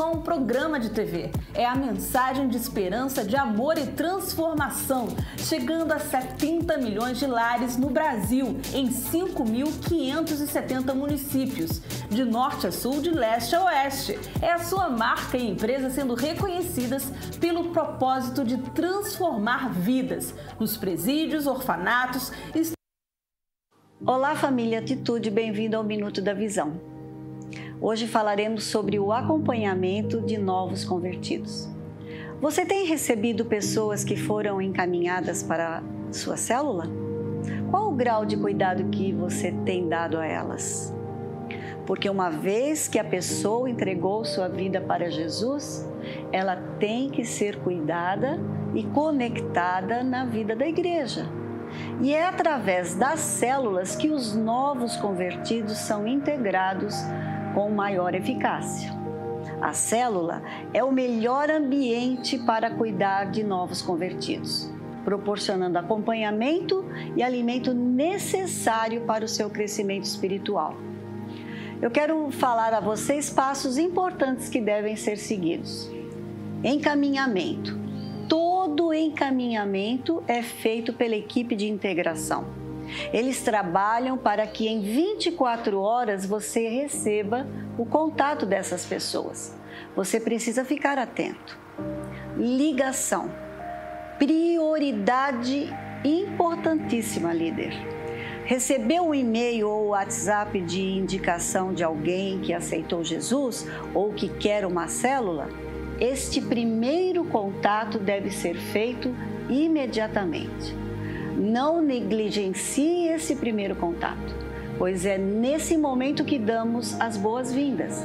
Só um programa de TV, é a mensagem de esperança, de amor e transformação, chegando a 70 milhões de lares no Brasil, em 5.570 municípios, de norte a sul, de leste a oeste. É a sua marca e empresa sendo reconhecidas pelo propósito de transformar vidas nos presídios, orfanatos e Olá, família Atitude, bem-vindo ao Minuto da Visão. Hoje falaremos sobre o acompanhamento de novos convertidos. Você tem recebido pessoas que foram encaminhadas para sua célula? Qual o grau de cuidado que você tem dado a elas? Porque uma vez que a pessoa entregou sua vida para Jesus, ela tem que ser cuidada e conectada na vida da igreja e é através das células que os novos convertidos são integrados com maior eficácia. A célula é o melhor ambiente para cuidar de novos convertidos, proporcionando acompanhamento e alimento necessário para o seu crescimento espiritual. Eu quero falar a vocês passos importantes que devem ser seguidos. Encaminhamento todo encaminhamento é feito pela equipe de integração. Eles trabalham para que em 24 horas você receba o contato dessas pessoas. Você precisa ficar atento. Ligação. Prioridade importantíssima, líder. Recebeu um e-mail ou WhatsApp de indicação de alguém que aceitou Jesus ou que quer uma célula? este primeiro contato deve ser feito imediatamente. Não negligencie esse primeiro contato, pois é nesse momento que damos as boas-vindas.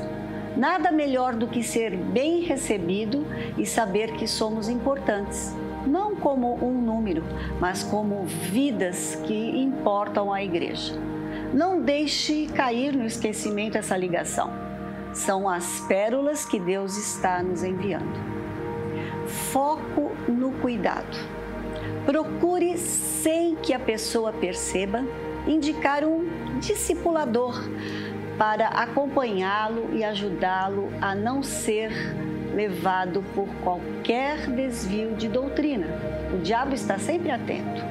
Nada melhor do que ser bem recebido e saber que somos importantes, não como um número, mas como vidas que importam à igreja. Não deixe cair no esquecimento essa ligação são as pérolas que Deus está nos enviando. Foco no cuidado. Procure, sem que a pessoa perceba, indicar um discipulador para acompanhá-lo e ajudá-lo a não ser levado por qualquer desvio de doutrina. O diabo está sempre atento.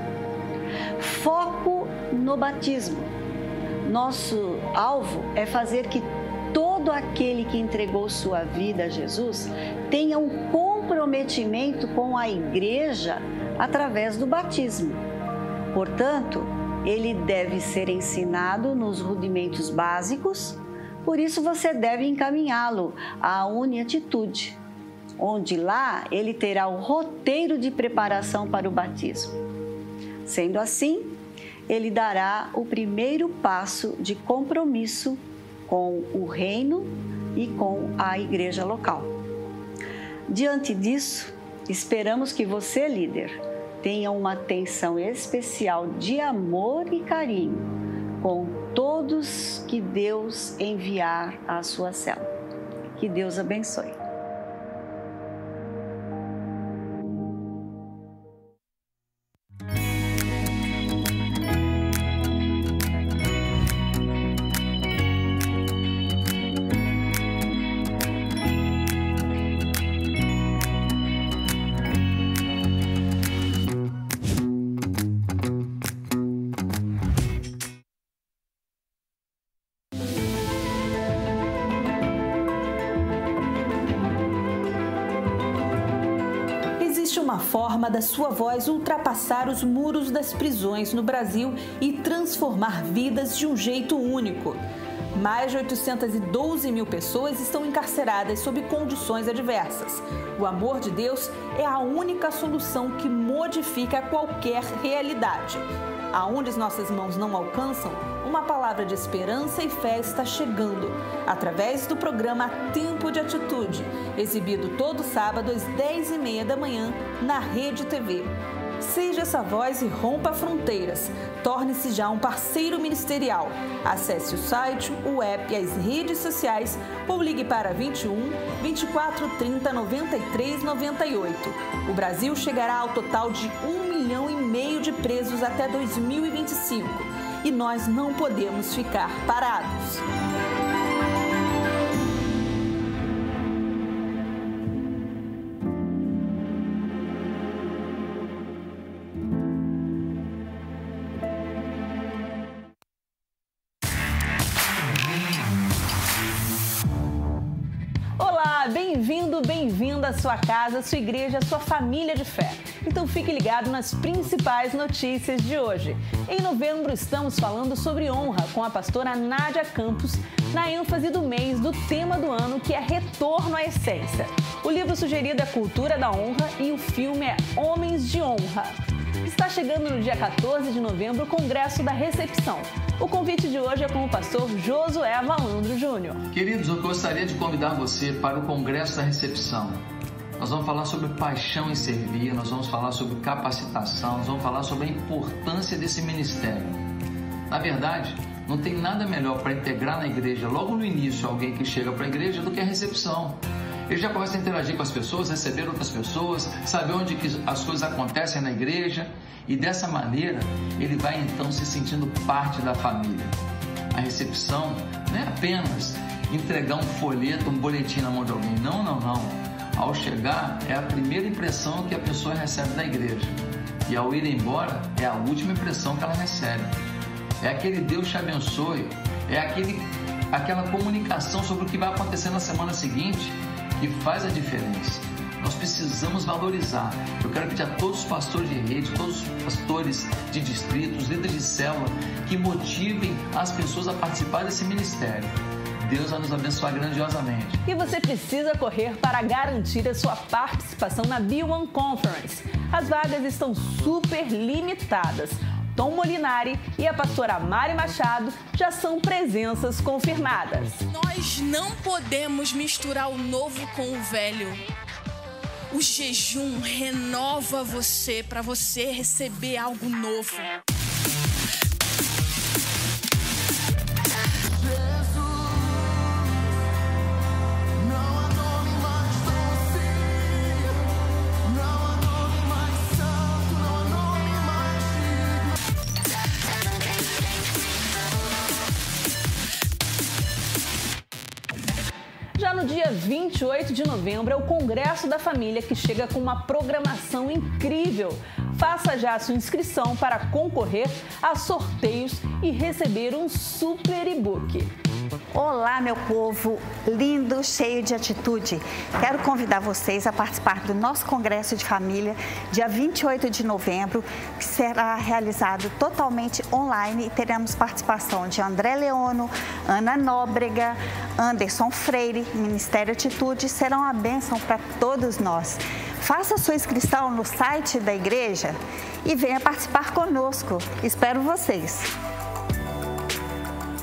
Foco no batismo. Nosso alvo é fazer que todo aquele que entregou sua vida a Jesus tenha um comprometimento com a igreja através do batismo. Portanto, ele deve ser ensinado nos rudimentos básicos, por isso você deve encaminhá-lo à Uniatitude, onde lá ele terá o roteiro de preparação para o batismo. Sendo assim, ele dará o primeiro passo de compromisso com o reino e com a igreja local. Diante disso, esperamos que você, líder, tenha uma atenção especial de amor e carinho com todos que Deus enviar à sua célula. Que Deus abençoe. Da sua voz ultrapassar os muros das prisões no Brasil e transformar vidas de um jeito único. Mais de 812 mil pessoas estão encarceradas sob condições adversas. O amor de Deus é a única solução que modifica qualquer realidade. Aonde as nossas mãos não alcançam, uma palavra de esperança e fé está chegando, através do programa Tempo de Atitude, exibido todo sábado às 10h30 da manhã na Rede TV. Seja essa voz e rompa fronteiras. Torne-se já um parceiro ministerial. Acesse o site, o app e as redes sociais ou ligue para 21 24 30 93 98. O Brasil chegará ao total de 1 milhão e meio de presos até 2025 e nós não podemos ficar parados. Bem-vinda à sua casa, sua igreja, sua família de fé. Então fique ligado nas principais notícias de hoje. Em novembro estamos falando sobre honra com a pastora Nádia Campos, na ênfase do mês do tema do ano que é Retorno à Essência. O livro sugerido é Cultura da Honra e o filme é Homens de Honra. Está chegando no dia 14 de novembro o Congresso da Recepção. O convite de hoje é com o pastor Josué Valandro Júnior. Queridos, eu gostaria de convidar você para o Congresso da Recepção. Nós vamos falar sobre paixão em servir, nós vamos falar sobre capacitação, nós vamos falar sobre a importância desse ministério. Na verdade, não tem nada melhor para integrar na igreja logo no início alguém que chega para a igreja do que a recepção. Ele já começa a interagir com as pessoas, receber outras pessoas, saber onde que as coisas acontecem na igreja e dessa maneira ele vai então se sentindo parte da família. A recepção não é apenas entregar um folheto, um boletim na mão de alguém. Não, não, não. Ao chegar, é a primeira impressão que a pessoa recebe da igreja. E ao ir embora, é a última impressão que ela recebe. É aquele Deus te abençoe, é aquele, aquela comunicação sobre o que vai acontecer na semana seguinte que faz a diferença. Nós precisamos valorizar. Eu quero pedir a todos os pastores de rede, todos os pastores de distritos, líderes de célula, que motivem as pessoas a participar desse ministério. Deus vai nos abençoar grandiosamente. E você precisa correr para garantir a sua participação na B1 Conference. As vagas estão super limitadas. Tom Molinari e a pastora Mari Machado já são presenças confirmadas. Nós não podemos misturar o novo com o velho. O jejum renova você para você receber algo novo. 28 de novembro é o Congresso da Família que chega com uma programação incrível. Faça já sua inscrição para concorrer a sorteios e receber um super e-book. Olá, meu povo lindo, cheio de atitude. Quero convidar vocês a participar do nosso Congresso de Família, dia 28 de novembro, que será realizado totalmente online e teremos participação de André Leono, Ana Nóbrega, Anderson Freire, Ministério Atitude, serão uma bênção para todos nós. Faça sua inscrição no site da igreja e venha participar conosco. Espero vocês.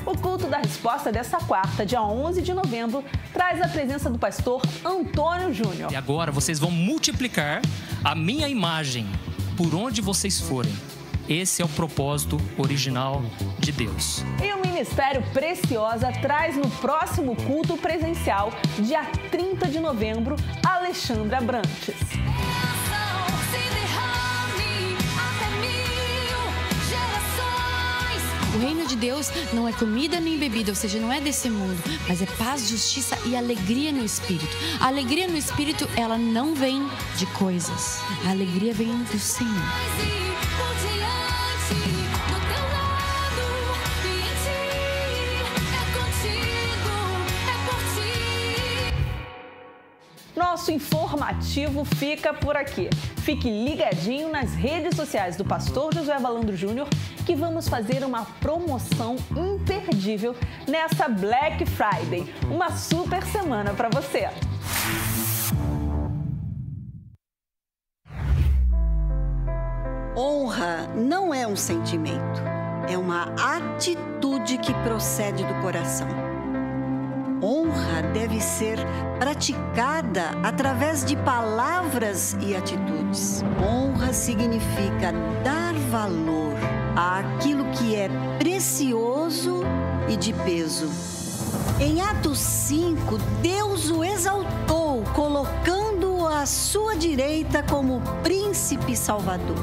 O culto da resposta dessa quarta, dia 11 de novembro, traz a presença do pastor Antônio Júnior. E agora vocês vão multiplicar a minha imagem por onde vocês forem. Esse é o propósito original de Deus. E o Ministério Preciosa traz no próximo culto presencial, dia 30 de novembro, Alexandra Brantes. O reino de Deus não é comida nem bebida, ou seja, não é desse mundo, mas é paz, justiça e alegria no espírito. A alegria no espírito, ela não vem de coisas. A alegria vem do Senhor. Nosso informativo fica por aqui. Fique ligadinho nas redes sociais do pastor José Valandro Júnior que vamos fazer uma promoção imperdível nessa Black Friday. Uma super semana para você. Honra não é um sentimento, é uma atitude que procede do coração. Honra deve ser praticada através de palavras e atitudes. Honra significa dar valor àquilo que é precioso e de peso. Em Atos 5, Deus o exaltou, colocando-o à sua direita como príncipe salvador.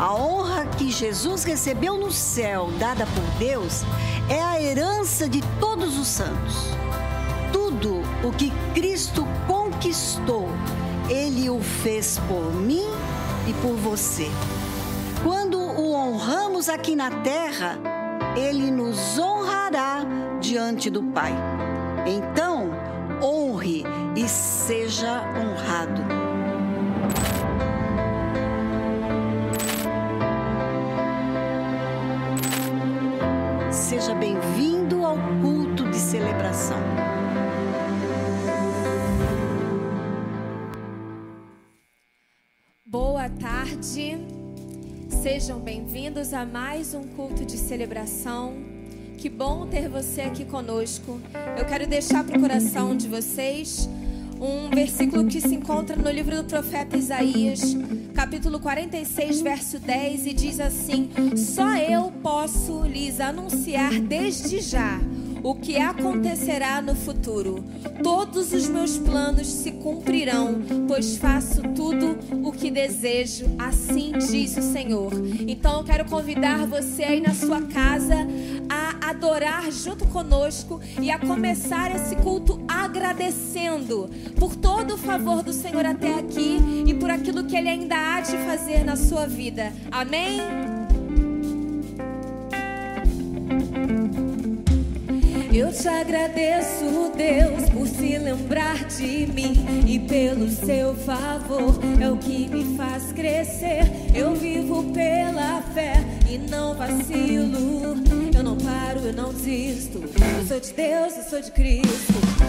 A honra que Jesus recebeu no céu, dada por Deus, é a herança de todos os santos. Tudo o que Cristo conquistou, Ele o fez por mim e por você. Quando o honramos aqui na terra, Ele nos honrará diante do Pai. Então, honre e seja honrado. Tarde, sejam bem-vindos a mais um culto de celebração. Que bom ter você aqui conosco. Eu quero deixar para o coração de vocês um versículo que se encontra no livro do profeta Isaías, capítulo 46, verso 10, e diz assim: Só eu posso lhes anunciar desde já o que acontecerá no futuro. Todos os meus planos se cumprirão, pois faço tudo o que desejo, assim diz o Senhor. Então eu quero convidar você aí na sua casa a adorar junto conosco e a começar esse culto agradecendo por todo o favor do Senhor até aqui e por aquilo que Ele ainda há de fazer na sua vida. Amém? Eu te agradeço, Deus, por se lembrar de mim e pelo seu favor. É o que me faz crescer. Eu vivo pela fé e não vacilo. Eu não paro, eu não desisto. Eu sou de Deus, eu sou de Cristo.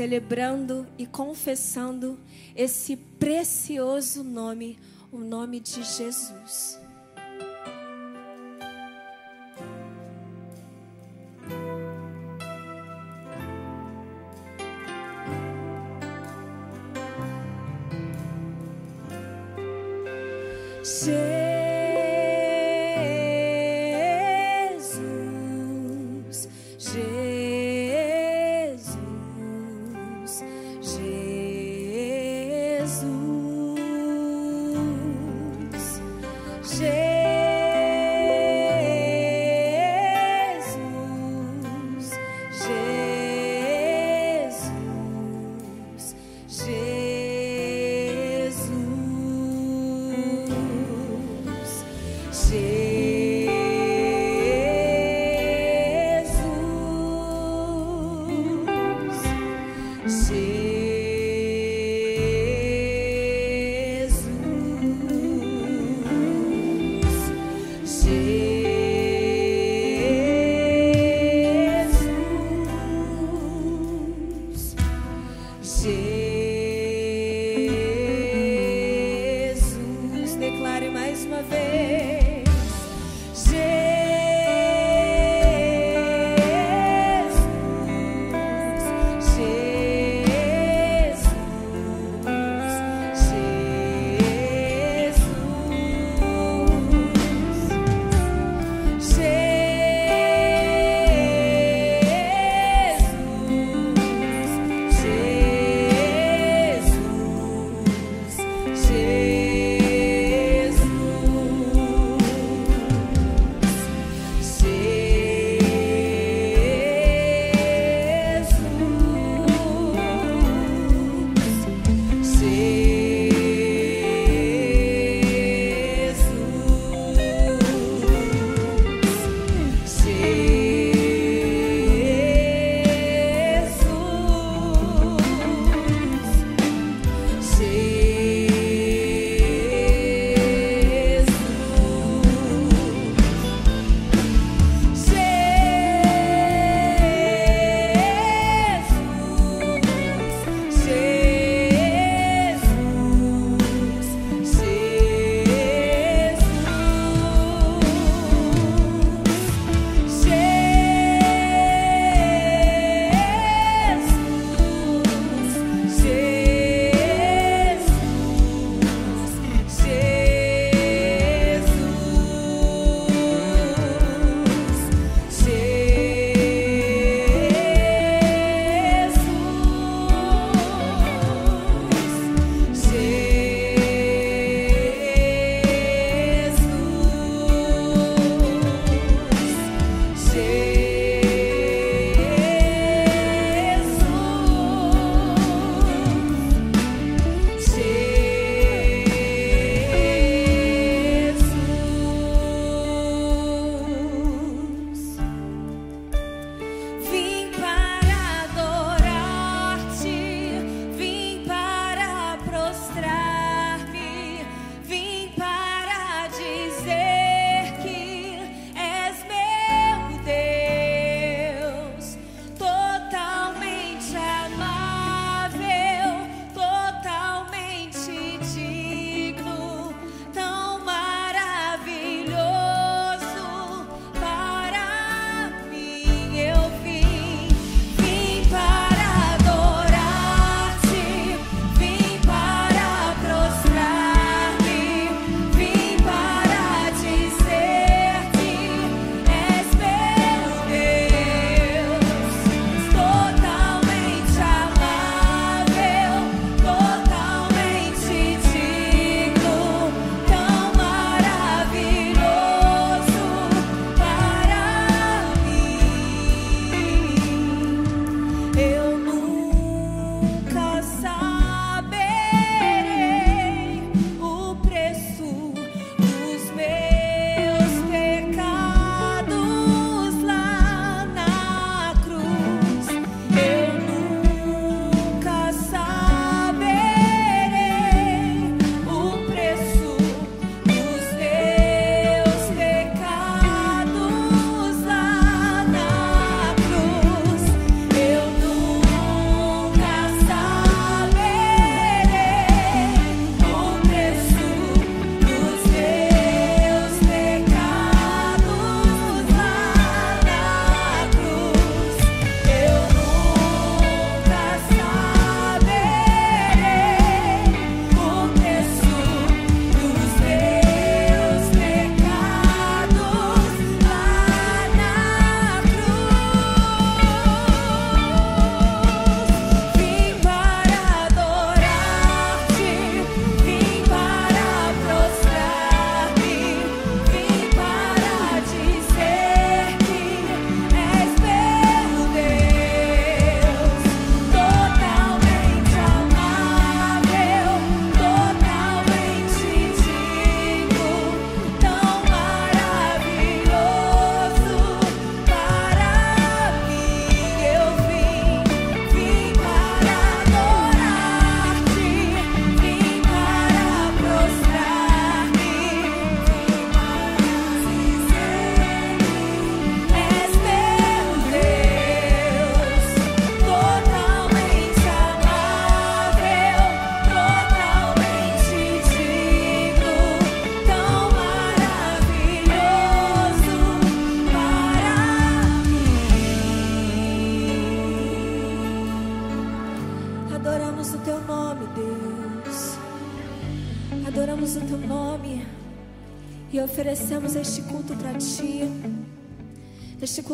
Celebrando e confessando esse precioso nome, o nome de Jesus.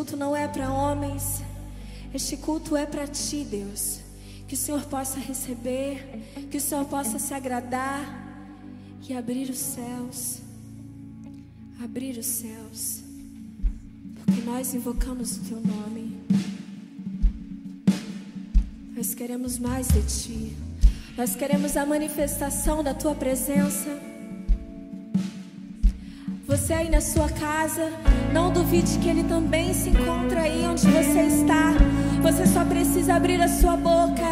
Culto não é para homens, este culto é para ti, Deus. Que o Senhor possa receber, que o Senhor possa se agradar e abrir os céus. Abrir os céus. Porque nós invocamos o teu nome. Nós queremos mais de ti. Nós queremos a manifestação da tua presença. Você aí na sua casa, não duvide que Ele também se encontra aí onde você está. Você só precisa abrir a sua boca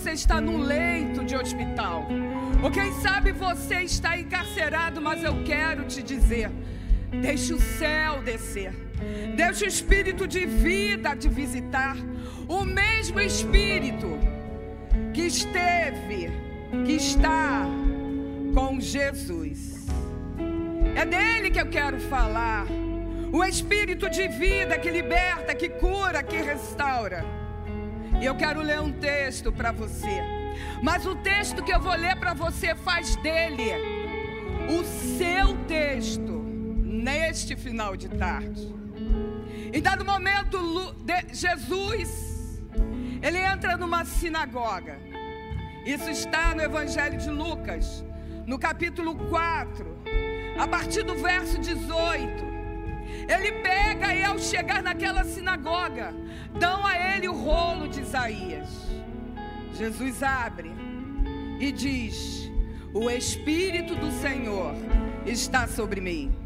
você está num leito de hospital, ou quem sabe você está encarcerado, mas eu quero te dizer: deixe o céu descer, deixe o espírito de vida te visitar, o mesmo espírito que esteve, que está com Jesus. É dele que eu quero falar o espírito de vida que liberta, que cura, que restaura. E eu quero ler um texto para você. Mas o texto que eu vou ler para você faz dele o seu texto neste final de tarde. Em dado momento, Jesus, ele entra numa sinagoga. Isso está no Evangelho de Lucas, no capítulo 4, a partir do verso 18. Ele pega e ao chegar naquela sinagoga, dão a ele o rolo de Isaías. Jesus abre e diz: O Espírito do Senhor está sobre mim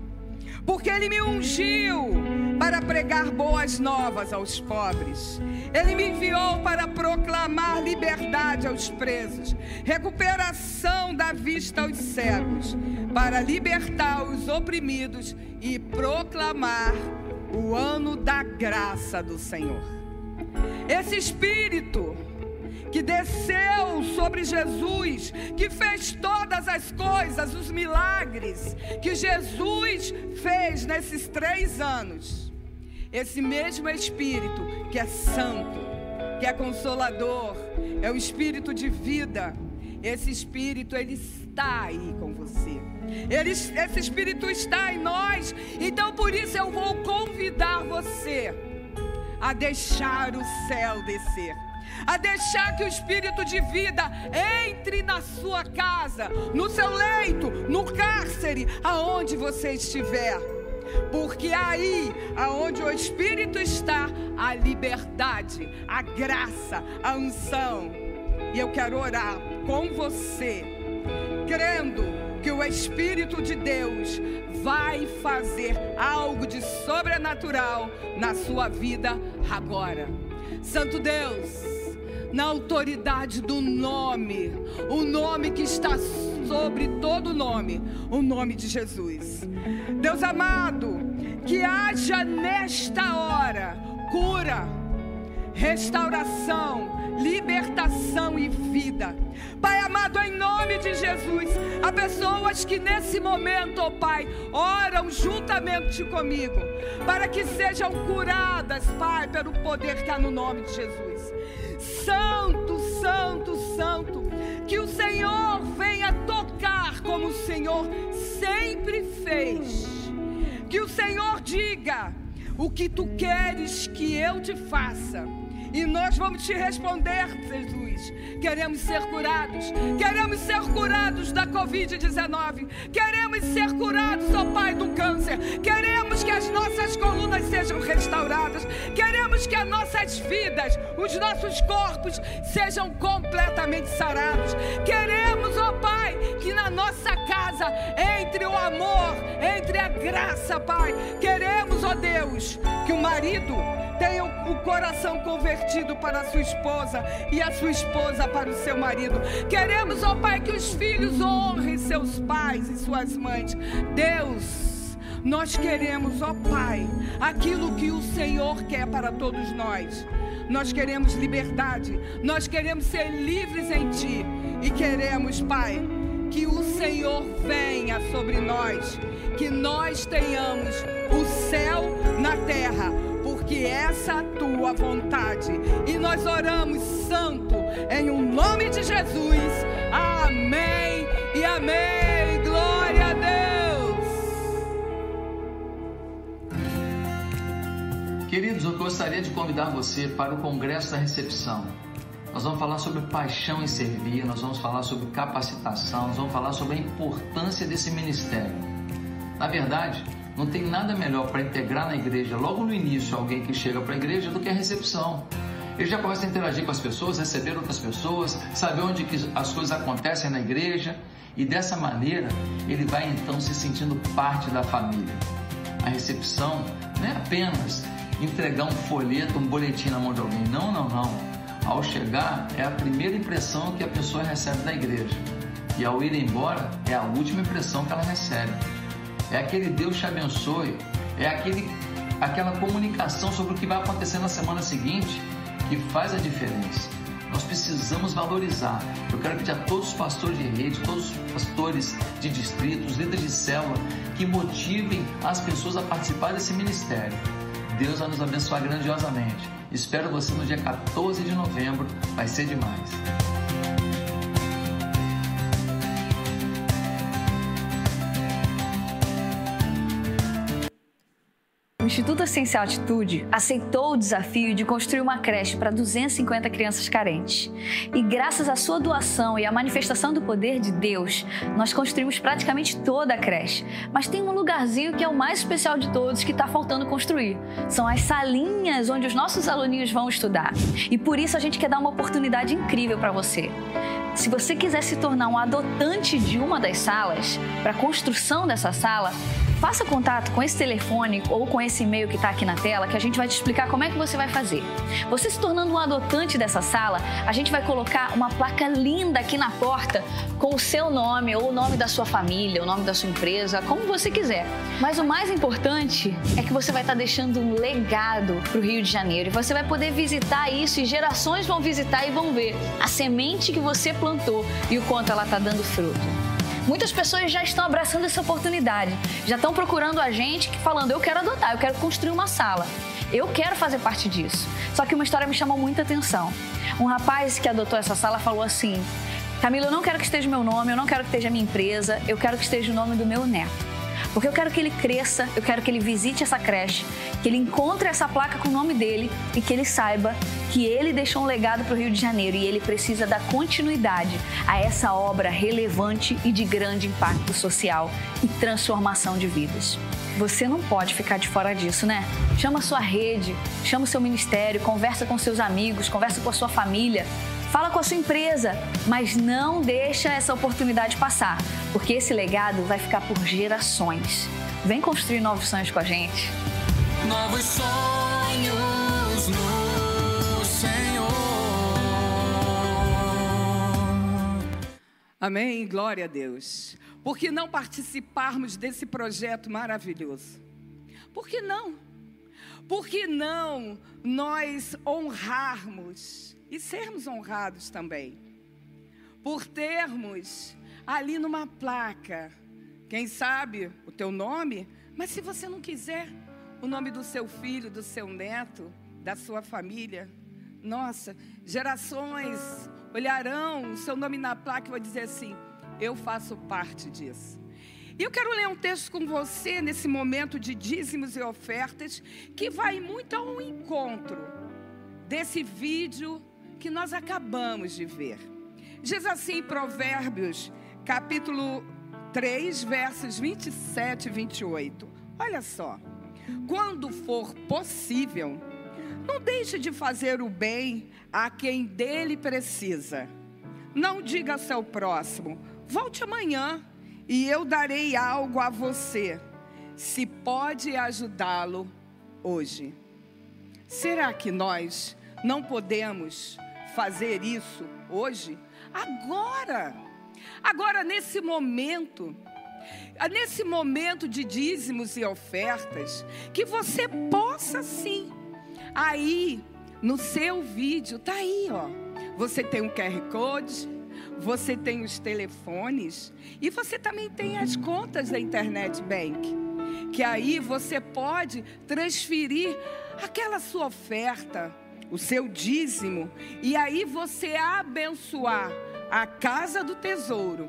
porque ele me ungiu para pregar boas novas aos pobres. Ele me enviou para proclamar liberdade aos presos, recuperação da vista aos cegos, para libertar os oprimidos e proclamar o ano da graça do Senhor. Esse espírito que desceu sobre Jesus, que fez todas as coisas, os milagres que Jesus fez nesses três anos. Esse mesmo Espírito que é santo, que é consolador, é o Espírito de vida. Esse Espírito, ele está aí com você. Ele, esse Espírito está em nós. Então, por isso, eu vou convidar você a deixar o céu descer a deixar que o Espírito de vida entre na sua casa, no seu leito, no cárcere, aonde você estiver. Porque aí, aonde o Espírito está, a liberdade, a graça, a unção. E eu quero orar com você, crendo que o Espírito de Deus vai fazer algo de sobrenatural na sua vida agora. Santo Deus, na autoridade do nome, o nome que está sobre todo nome, o nome de Jesus. Deus amado, que haja nesta hora cura, restauração, libertação e vida. Pai amado, em nome de Jesus, há pessoas que nesse momento, ó oh Pai, oram juntamente comigo, para que sejam curadas, Pai, pelo poder que há no nome de Jesus. Santo, Santo, Santo, que o Senhor venha tocar como o Senhor sempre fez. Que o Senhor diga o que tu queres que eu te faça e nós vamos te responder, Jesus. Queremos ser curados. Queremos ser curados da Covid-19. Queremos ser curados, ó Pai, do câncer. Queremos que as nossas colunas sejam restauradas. Queremos que as nossas vidas, os nossos corpos sejam completamente sarados. Queremos, ó Pai, que na nossa casa entre o amor, entre a graça, Pai. Queremos, ó Deus, que o marido tenha o coração convertido para a sua esposa e a sua esposa para o seu marido. Queremos, ó Pai, que os filhos honrem seus pais e suas mães. Deus, nós queremos, ó Pai, aquilo que o Senhor quer para todos nós. Nós queremos liberdade, nós queremos ser livres em Ti e queremos, Pai, que o Senhor venha sobre nós, que nós tenhamos o céu na terra porque essa é tua vontade. E nós oramos, Santo, em um nome de Jesus. Amém e amém. Glória a Deus. Queridos, eu gostaria de convidar você para o Congresso da Recepção. Nós vamos falar sobre paixão em servir, nós vamos falar sobre capacitação, nós vamos falar sobre a importância desse ministério. Na verdade, Não tem nada melhor para integrar na igreja, logo no início, alguém que chega para a igreja do que a recepção. Ele já começa a interagir com as pessoas, receber outras pessoas, saber onde que as coisas acontecem na igreja e dessa maneira ele vai então se sentindo parte da família. A recepção não é apenas entregar um folheto, um boletim na mão de alguém. Não, não, não. Ao chegar, é a primeira impressão que a pessoa recebe da igreja. E ao ir embora, é a última impressão que ela recebe é aquele Deus te abençoe, é aquele, aquela comunicação sobre o que vai acontecer na semana seguinte que faz a diferença. Nós precisamos valorizar. Eu quero pedir a todos os pastores de rede, todos os pastores de distritos, líderes de célula, que motivem as pessoas a participar desse ministério. Deus vai nos abençoar grandiosamente. Espero você no dia 14 de novembro, vai ser demais. O Instituto Essencial Atitude aceitou o desafio de construir uma creche para 250 crianças carentes. E graças à sua doação e à manifestação do poder de Deus, nós construímos praticamente toda a creche. Mas tem um lugarzinho que é o mais especial de todos que está faltando construir. São as salinhas onde os nossos aluninhos vão estudar. E por isso a gente quer dar uma oportunidade incrível para você. Se você quiser se tornar um adotante de uma das salas, para a construção dessa sala, faça contato com esse telefone ou com esse e-mail que está aqui na tela que a gente vai te explicar como é que você vai fazer. Você se tornando um adotante dessa sala, a gente vai colocar uma placa linda aqui na porta com o seu nome ou o nome da sua família, o nome da sua empresa, como você quiser. Mas o mais importante é que você vai estar tá deixando um legado para o Rio de Janeiro e você vai poder visitar isso e gerações vão visitar e vão ver a semente que você plantou e o quanto ela está dando fruto. Muitas pessoas já estão abraçando essa oportunidade, já estão procurando a gente falando: eu quero adotar, eu quero construir uma sala, eu quero fazer parte disso. Só que uma história me chamou muita atenção. Um rapaz que adotou essa sala falou assim: Camila, eu não quero que esteja meu nome, eu não quero que esteja minha empresa, eu quero que esteja o nome do meu neto. Porque eu quero que ele cresça, eu quero que ele visite essa creche, que ele encontre essa placa com o nome dele e que ele saiba que ele deixou um legado para o Rio de Janeiro e ele precisa dar continuidade a essa obra relevante e de grande impacto social e transformação de vidas. Você não pode ficar de fora disso, né? Chama sua rede, chama o seu ministério, conversa com seus amigos, conversa com a sua família Fala com a sua empresa, mas não deixa essa oportunidade passar, porque esse legado vai ficar por gerações. Vem construir novos sonhos com a gente. Novos sonhos no Senhor. Amém. Glória a Deus. Por que não participarmos desse projeto maravilhoso? Por que não? Por que não nós honrarmos e sermos honrados também, por termos ali numa placa, quem sabe o teu nome, mas se você não quiser o nome do seu filho, do seu neto, da sua família, nossa, gerações olharão o seu nome na placa e vão dizer assim: eu faço parte disso. E eu quero ler um texto com você nesse momento de dízimos e ofertas, que vai muito ao encontro desse vídeo que nós acabamos de ver. Diz assim Provérbios, capítulo 3, versos 27 e 28. Olha só. Quando for possível, não deixe de fazer o bem a quem dele precisa. Não diga ao seu próximo: volte amanhã e eu darei algo a você, se pode ajudá-lo hoje. Será que nós não podemos fazer isso hoje? Agora. Agora, nesse momento, nesse momento de dízimos e ofertas, que você possa sim, aí no seu vídeo, tá aí, ó. Você tem um QR Code, você tem os telefones e você também tem as contas da Internet Bank, que aí você pode transferir aquela sua oferta o seu dízimo, e aí você abençoar a casa do tesouro,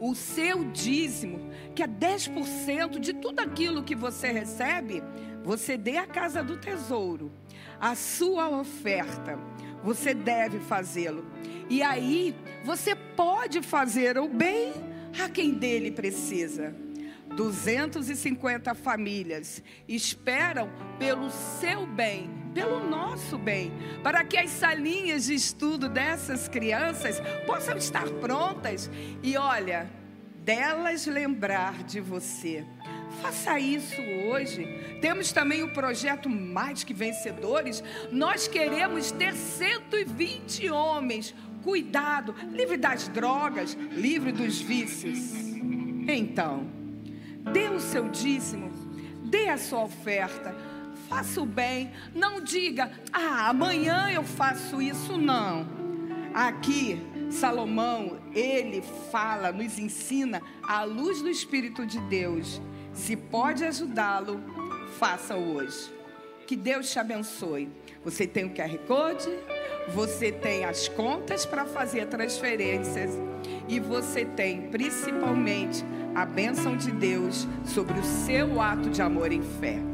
o seu dízimo, que é 10% de tudo aquilo que você recebe, você dê à casa do tesouro. A sua oferta, você deve fazê-lo. E aí você pode fazer o bem a quem dele precisa. 250 famílias esperam pelo seu bem, pelo nosso bem, para que as salinhas de estudo dessas crianças possam estar prontas e olha, delas lembrar de você. Faça isso hoje. Temos também o projeto Mais que Vencedores. Nós queremos ter 120 homens. Cuidado, livre das drogas, livre dos vícios. Então, dê o seu dízimo, dê a sua oferta, faça o bem. Não diga, ah, amanhã eu faço isso. Não. Aqui, Salomão, ele fala, nos ensina à luz do Espírito de Deus se pode ajudá-lo, faça-o hoje. Que Deus te abençoe. Você tem o QR Code, você tem as contas para fazer transferências e você tem principalmente a bênção de Deus sobre o seu ato de amor em fé.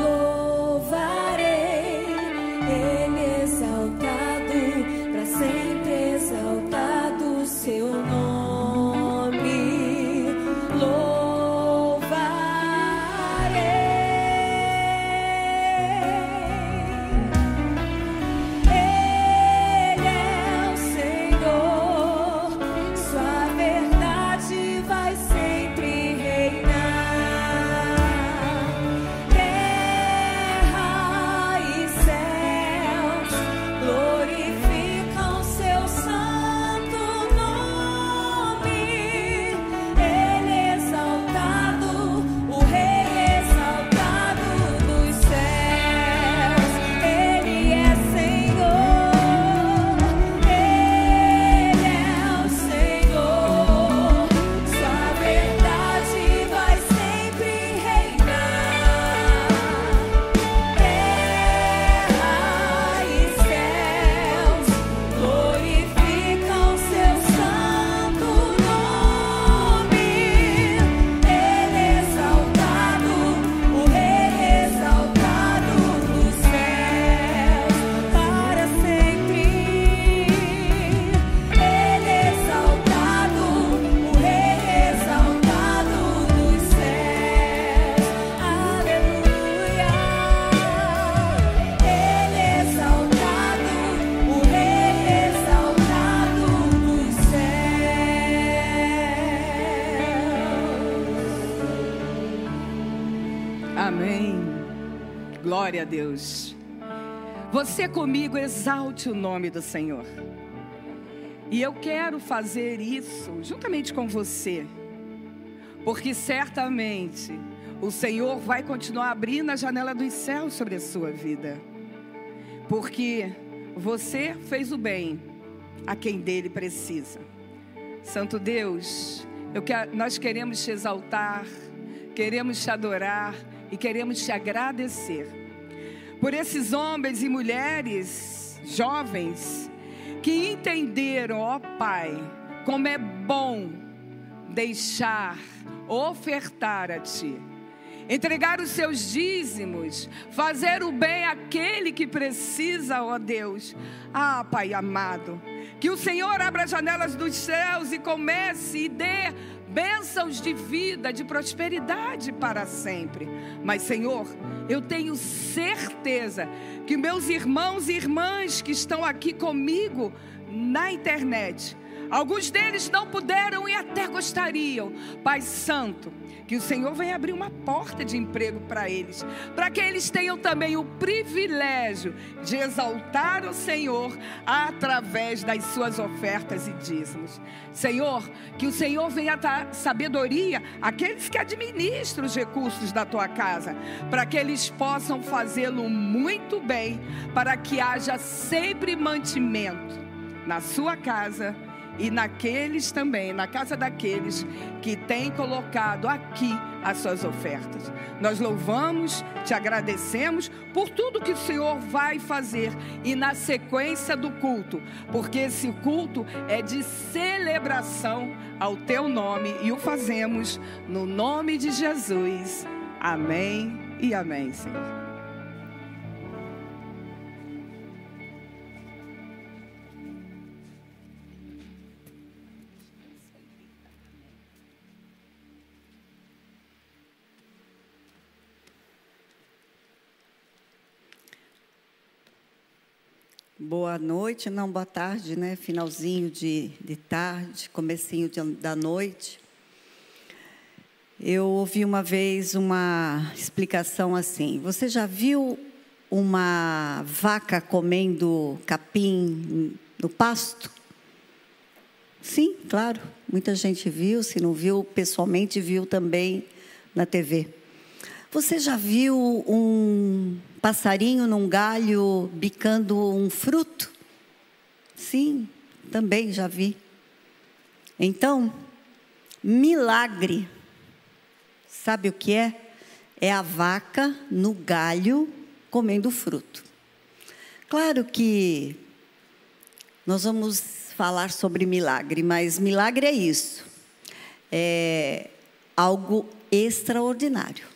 Deus. Você comigo exalte o nome do Senhor. E eu quero fazer isso juntamente com você, porque certamente o Senhor vai continuar abrindo a janela dos céus sobre a sua vida, porque você fez o bem a quem dele precisa. Santo Deus, quero, nós queremos te exaltar, queremos te adorar e queremos te agradecer por esses homens e mulheres jovens que entenderam, ó Pai, como é bom deixar, ofertar a Ti, entregar os seus dízimos, fazer o bem àquele que precisa, ó Deus. Ah, Pai amado, que o Senhor abra as janelas dos céus e comece e dê bênçãos de vida, de prosperidade para sempre. Mas, Senhor, eu tenho certeza que meus irmãos e irmãs que estão aqui comigo na internet, alguns deles não puderam e até gostariam, Pai Santo, que o Senhor venha abrir uma porta de emprego para eles, para que eles tenham também o privilégio de exaltar o Senhor através das suas ofertas e dízimos. Senhor, que o Senhor venha dar sabedoria àqueles que administram os recursos da tua casa, para que eles possam fazê-lo muito bem, para que haja sempre mantimento na sua casa e naqueles também, na casa daqueles que têm colocado aqui as suas ofertas. Nós louvamos, te agradecemos por tudo que o Senhor vai fazer e na sequência do culto, porque esse culto é de celebração ao teu nome e o fazemos no nome de Jesus. Amém e amém, Senhor. Boa noite, não boa tarde, né? Finalzinho de, de tarde, comecinho de, da noite. Eu ouvi uma vez uma explicação assim: você já viu uma vaca comendo capim no pasto? Sim, claro. Muita gente viu, se não viu pessoalmente, viu também na TV. Você já viu um passarinho num galho bicando um fruto? Sim, também já vi. Então, milagre, sabe o que é? É a vaca no galho comendo fruto. Claro que nós vamos falar sobre milagre, mas milagre é isso. É algo extraordinário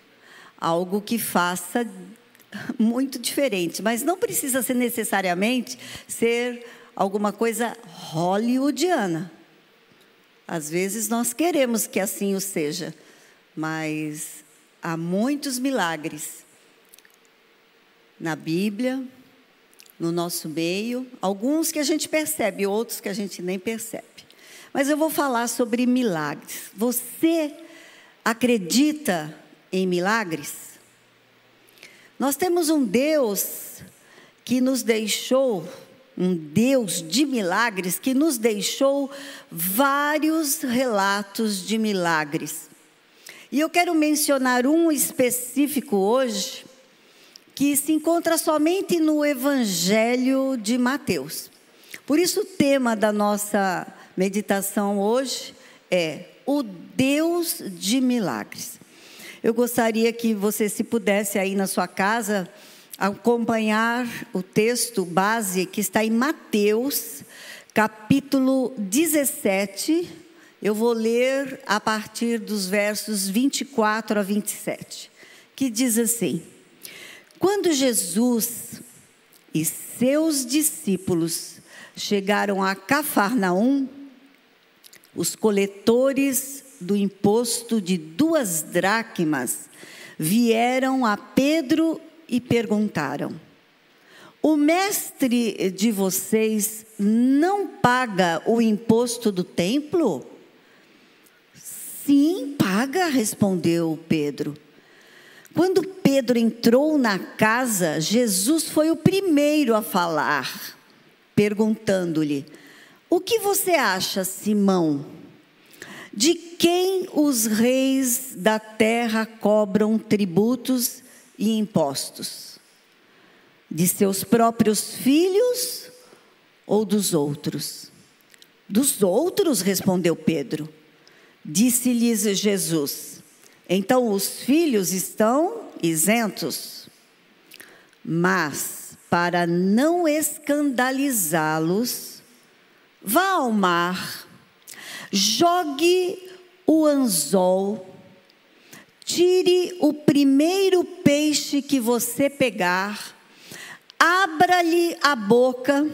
algo que faça muito diferente, mas não precisa ser necessariamente ser alguma coisa hollywoodiana. Às vezes nós queremos que assim o seja, mas há muitos milagres na Bíblia, no nosso meio, alguns que a gente percebe, outros que a gente nem percebe. Mas eu vou falar sobre milagres. Você acredita em milagres? Nós temos um Deus que nos deixou, um Deus de milagres, que nos deixou vários relatos de milagres. E eu quero mencionar um específico hoje, que se encontra somente no Evangelho de Mateus. Por isso, o tema da nossa meditação hoje é o Deus de milagres. Eu gostaria que você, se pudesse aí na sua casa, acompanhar o texto base que está em Mateus, capítulo 17. Eu vou ler a partir dos versos 24 a 27, que diz assim: Quando Jesus e seus discípulos chegaram a Cafarnaum, os coletores do imposto de duas dracmas, vieram a Pedro e perguntaram: O mestre de vocês não paga o imposto do templo? Sim, paga, respondeu Pedro. Quando Pedro entrou na casa, Jesus foi o primeiro a falar, perguntando-lhe: O que você acha, Simão? De quem os reis da terra cobram tributos e impostos? De seus próprios filhos ou dos outros? Dos outros, respondeu Pedro. Disse-lhes Jesus: Então os filhos estão isentos. Mas, para não escandalizá-los, vá ao mar Jogue o anzol, tire o primeiro peixe que você pegar, abra-lhe a boca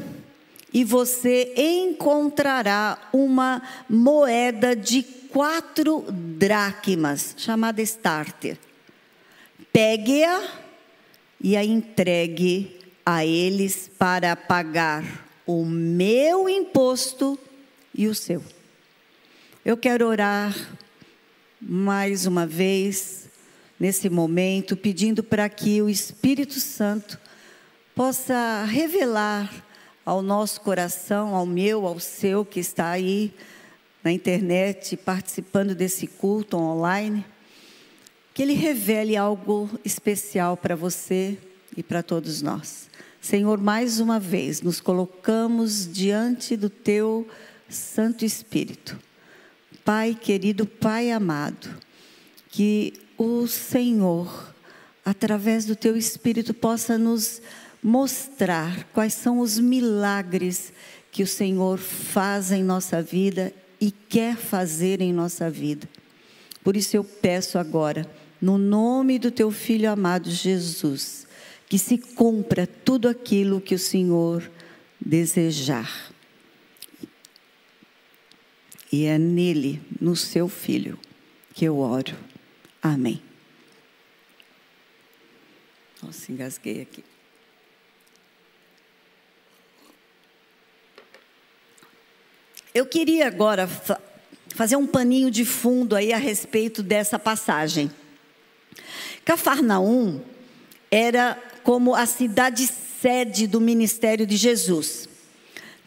e você encontrará uma moeda de quatro dracmas, chamada starter. Pegue-a e a entregue a eles para pagar o meu imposto e o seu. Eu quero orar mais uma vez, nesse momento, pedindo para que o Espírito Santo possa revelar ao nosso coração, ao meu, ao seu, que está aí na internet, participando desse culto online, que Ele revele algo especial para você e para todos nós. Senhor, mais uma vez, nos colocamos diante do Teu Santo Espírito. Pai querido, Pai amado, que o Senhor, através do teu Espírito, possa nos mostrar quais são os milagres que o Senhor faz em nossa vida e quer fazer em nossa vida. Por isso eu peço agora, no nome do teu filho amado Jesus, que se cumpra tudo aquilo que o Senhor desejar. E é nele, no seu filho, que eu oro. Amém. Nossa, engasguei aqui. Eu queria agora fa fazer um paninho de fundo aí a respeito dessa passagem. Cafarnaum era como a cidade sede do ministério de Jesus.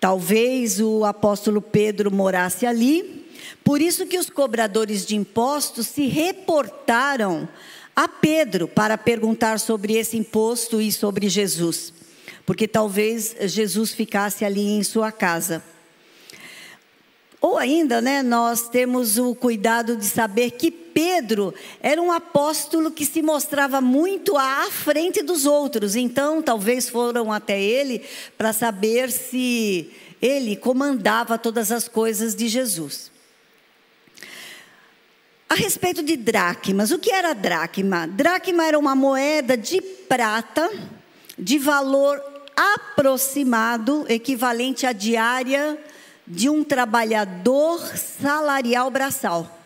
Talvez o apóstolo Pedro morasse ali, por isso que os cobradores de impostos se reportaram a Pedro para perguntar sobre esse imposto e sobre Jesus, porque talvez Jesus ficasse ali em sua casa. Ou ainda, né, nós temos o cuidado de saber que Pedro era um apóstolo que se mostrava muito à frente dos outros. Então, talvez foram até ele para saber se ele comandava todas as coisas de Jesus. A respeito de dracmas, o que era dracma? Dracma era uma moeda de prata de valor aproximado, equivalente à diária de um trabalhador salarial braçal.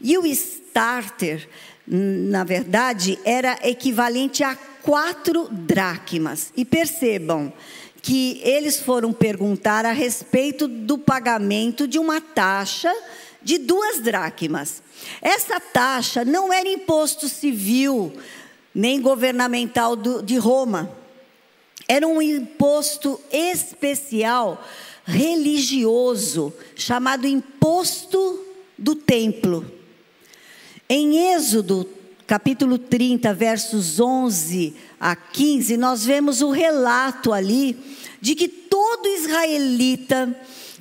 E o starter, na verdade, era equivalente a quatro dracmas. E percebam que eles foram perguntar a respeito do pagamento de uma taxa de duas dracmas. Essa taxa não era imposto civil nem governamental do, de Roma. Era um imposto especial religioso chamado imposto do templo. Em Êxodo, capítulo 30, versos 11 a 15, nós vemos o relato ali de que todo israelita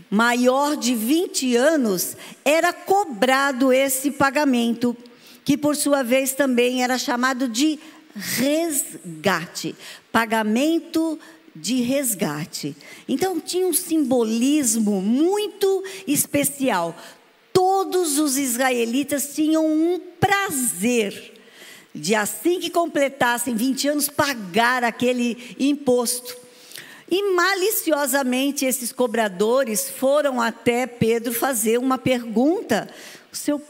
maior de 20 anos era cobrado esse pagamento, que por sua vez também era chamado de resgate, pagamento de resgate. Então tinha um simbolismo muito especial. Todos os israelitas tinham um prazer de assim que completassem 20 anos pagar aquele imposto. E maliciosamente esses cobradores foram até Pedro fazer uma pergunta: o seu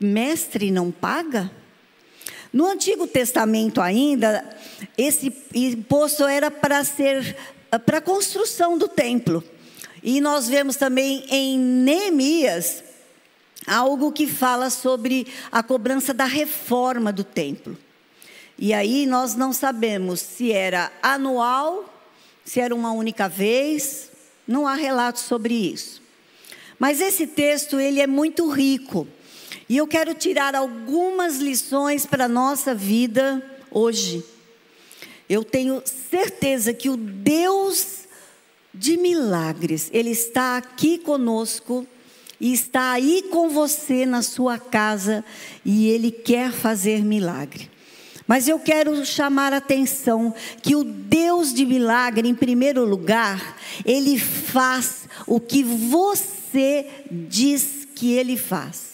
mestre não paga? No Antigo Testamento ainda, esse imposto era para ser para a construção do templo. E nós vemos também em Neemias algo que fala sobre a cobrança da reforma do templo. E aí nós não sabemos se era anual, se era uma única vez, não há relatos sobre isso. Mas esse texto ele é muito rico. E eu quero tirar algumas lições para a nossa vida hoje. Eu tenho certeza que o Deus de milagres, Ele está aqui conosco e está aí com você na sua casa e Ele quer fazer milagre. Mas eu quero chamar a atenção que o Deus de milagre, em primeiro lugar, Ele faz o que você diz que Ele faz.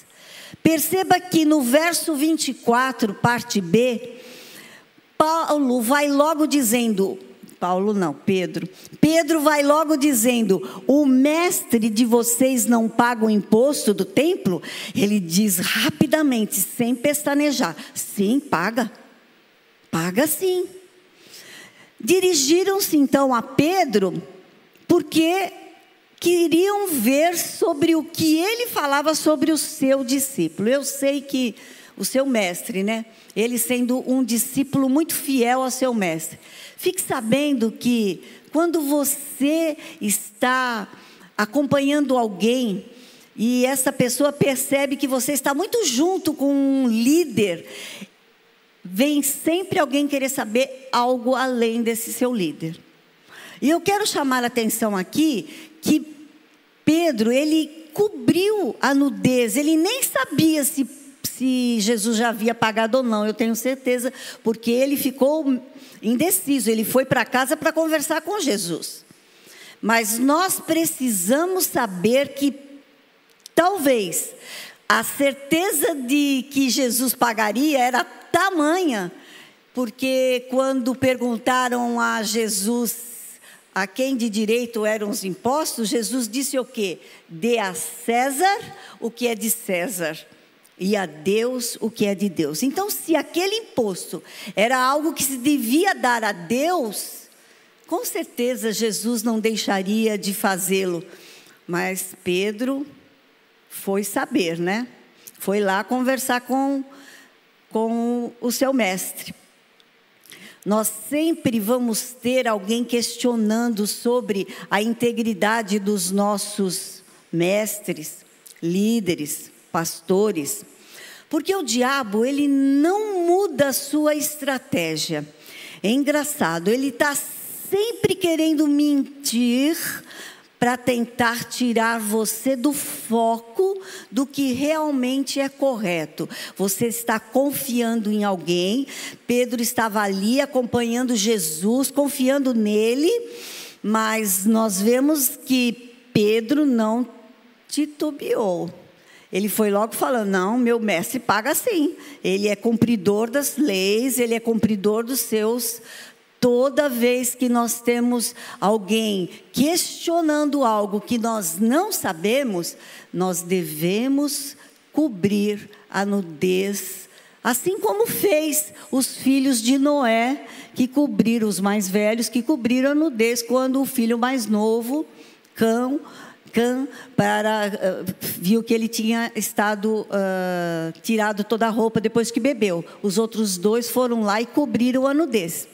Perceba que no verso 24, parte B, Paulo vai logo dizendo, Paulo não, Pedro. Pedro vai logo dizendo: O mestre de vocês não paga o imposto do templo? Ele diz rapidamente, sem pestanejar: Sim, paga. Paga sim. Dirigiram-se então a Pedro, porque queriam ver sobre o que ele falava sobre o seu discípulo. Eu sei que o seu mestre, né? Ele sendo um discípulo muito fiel ao seu mestre. Fique sabendo que quando você está acompanhando alguém e essa pessoa percebe que você está muito junto com um líder, vem sempre alguém querer saber algo além desse seu líder. E eu quero chamar a atenção aqui que Pedro, ele cobriu a nudez, ele nem sabia se, se Jesus já havia pagado ou não, eu tenho certeza, porque ele ficou indeciso, ele foi para casa para conversar com Jesus. Mas nós precisamos saber que talvez a certeza de que Jesus pagaria era tamanha, porque quando perguntaram a Jesus a quem de direito eram os impostos, Jesus disse o quê? Dê a César o que é de César e a Deus o que é de Deus. Então, se aquele imposto era algo que se devia dar a Deus, com certeza Jesus não deixaria de fazê-lo. Mas Pedro foi saber, né? Foi lá conversar com, com o seu mestre. Nós sempre vamos ter alguém questionando sobre a integridade dos nossos mestres, líderes, pastores. Porque o diabo, ele não muda a sua estratégia. É engraçado, ele está sempre querendo mentir para tentar tirar você do foco do que realmente é correto. Você está confiando em alguém, Pedro estava ali acompanhando Jesus, confiando nele, mas nós vemos que Pedro não titubeou. Ele foi logo falando: não, meu mestre paga sim. Ele é cumpridor das leis, ele é cumpridor dos seus Toda vez que nós temos alguém questionando algo que nós não sabemos, nós devemos cobrir a nudez, assim como fez os filhos de Noé, que cobriram os mais velhos, que cobriram a nudez quando o filho mais novo, Cão, Cã, para, uh, viu que ele tinha estado uh, tirado toda a roupa depois que bebeu. Os outros dois foram lá e cobriram a nudez.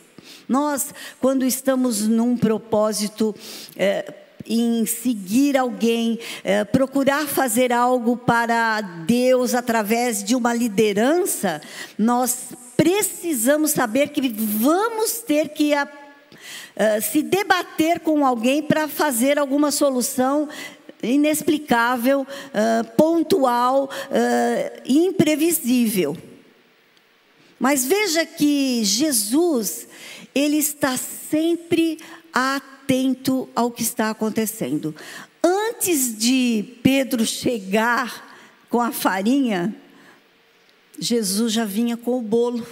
Nós, quando estamos num propósito, é, em seguir alguém, é, procurar fazer algo para Deus através de uma liderança, nós precisamos saber que vamos ter que a, a, se debater com alguém para fazer alguma solução inexplicável, uh, pontual, imprevisível. Mas veja que Jesus, ele está sempre atento ao que está acontecendo. Antes de Pedro chegar com a farinha, Jesus já vinha com o bolo.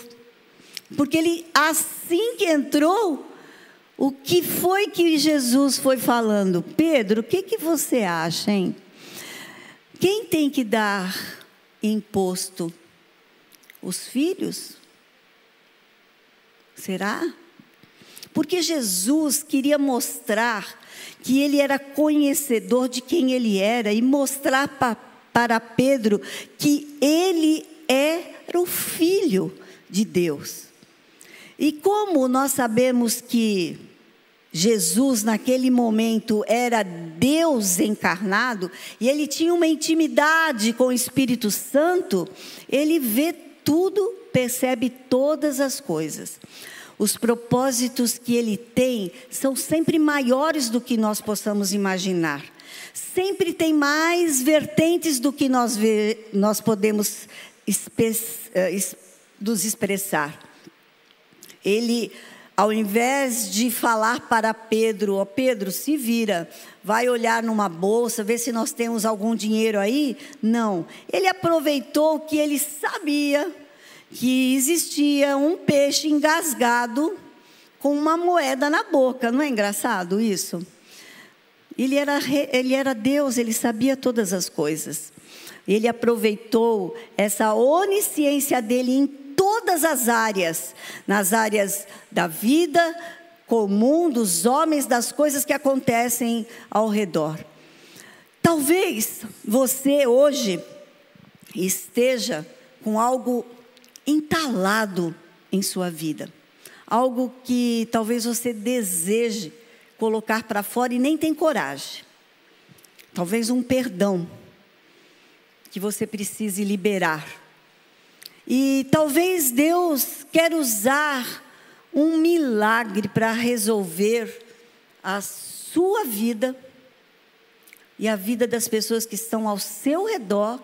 Porque ele, assim que entrou, o que foi que Jesus foi falando? Pedro, o que, que você acha, hein? Quem tem que dar imposto? Os filhos? Será? Porque Jesus queria mostrar que ele era conhecedor de quem ele era e mostrar pa, para Pedro que ele era o filho de Deus. E como nós sabemos que Jesus, naquele momento, era Deus encarnado e ele tinha uma intimidade com o Espírito Santo, ele vê tudo, percebe todas as coisas. Os propósitos que ele tem são sempre maiores do que nós possamos imaginar. Sempre tem mais vertentes do que nós, nós podemos eh, nos expressar. Ele, ao invés de falar para Pedro, ó oh, Pedro, se vira, vai olhar numa bolsa, ver se nós temos algum dinheiro aí. Não. Ele aproveitou que ele sabia que existia um peixe engasgado com uma moeda na boca. Não é engraçado isso? Ele era, ele era Deus, ele sabia todas as coisas. Ele aproveitou essa onisciência dele em todas as áreas, nas áreas da vida comum, dos homens, das coisas que acontecem ao redor. Talvez você hoje esteja com algo entalado em sua vida. Algo que talvez você deseje colocar para fora e nem tem coragem. Talvez um perdão que você precise liberar. E talvez Deus quer usar um milagre para resolver a sua vida, e a vida das pessoas que estão ao seu redor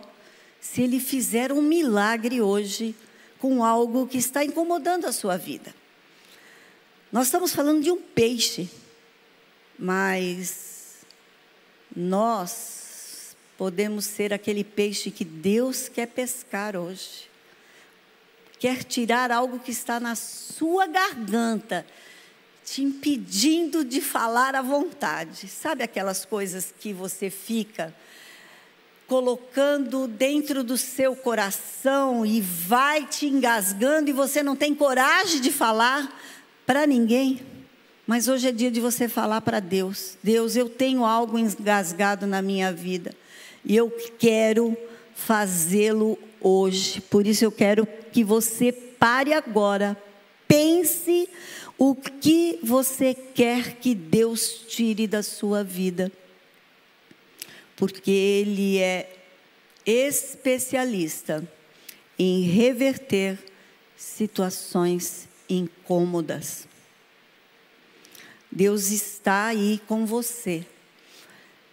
se Ele fizer um milagre hoje com algo que está incomodando a sua vida. Nós estamos falando de um peixe, mas nós podemos ser aquele peixe que Deus quer pescar hoje. Quer tirar algo que está na sua garganta, te impedindo de falar à vontade. Sabe aquelas coisas que você fica colocando dentro do seu coração e vai te engasgando e você não tem coragem de falar para ninguém. Mas hoje é dia de você falar para Deus: Deus, eu tenho algo engasgado na minha vida e eu quero fazê-lo hoje. Por isso eu quero que você pare agora, pense o que você quer que Deus tire da sua vida porque ele é especialista em reverter situações incômodas. Deus está aí com você.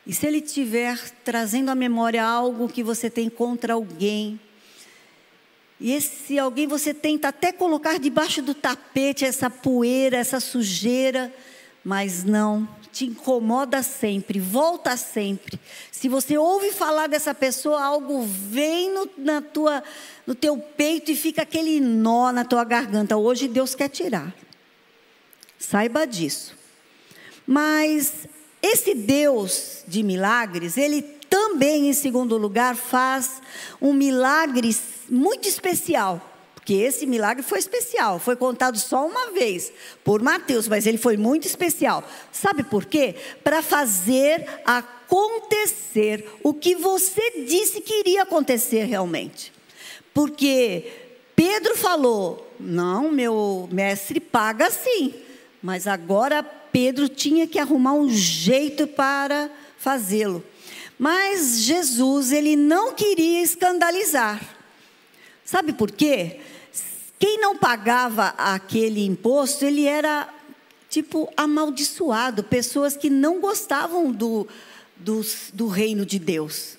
E se Ele estiver trazendo à memória algo que você tem contra alguém, e esse alguém você tenta até colocar debaixo do tapete essa poeira, essa sujeira, mas não, te incomoda sempre, volta sempre. Se você ouve falar dessa pessoa, algo vem no, na tua, no teu peito e fica aquele nó na tua garganta. Hoje Deus quer tirar. Saiba disso. Mas esse Deus de milagres, ele também, em segundo lugar, faz um milagre muito especial porque esse milagre foi especial, foi contado só uma vez por Mateus, mas ele foi muito especial. Sabe por quê? Para fazer acontecer o que você disse que iria acontecer realmente. Porque Pedro falou: Não, meu mestre paga sim. Mas agora Pedro tinha que arrumar um jeito para fazê-lo. Mas Jesus, ele não queria escandalizar. Sabe por quê? Quem não pagava aquele imposto, ele era tipo amaldiçoado, pessoas que não gostavam do, do, do reino de Deus.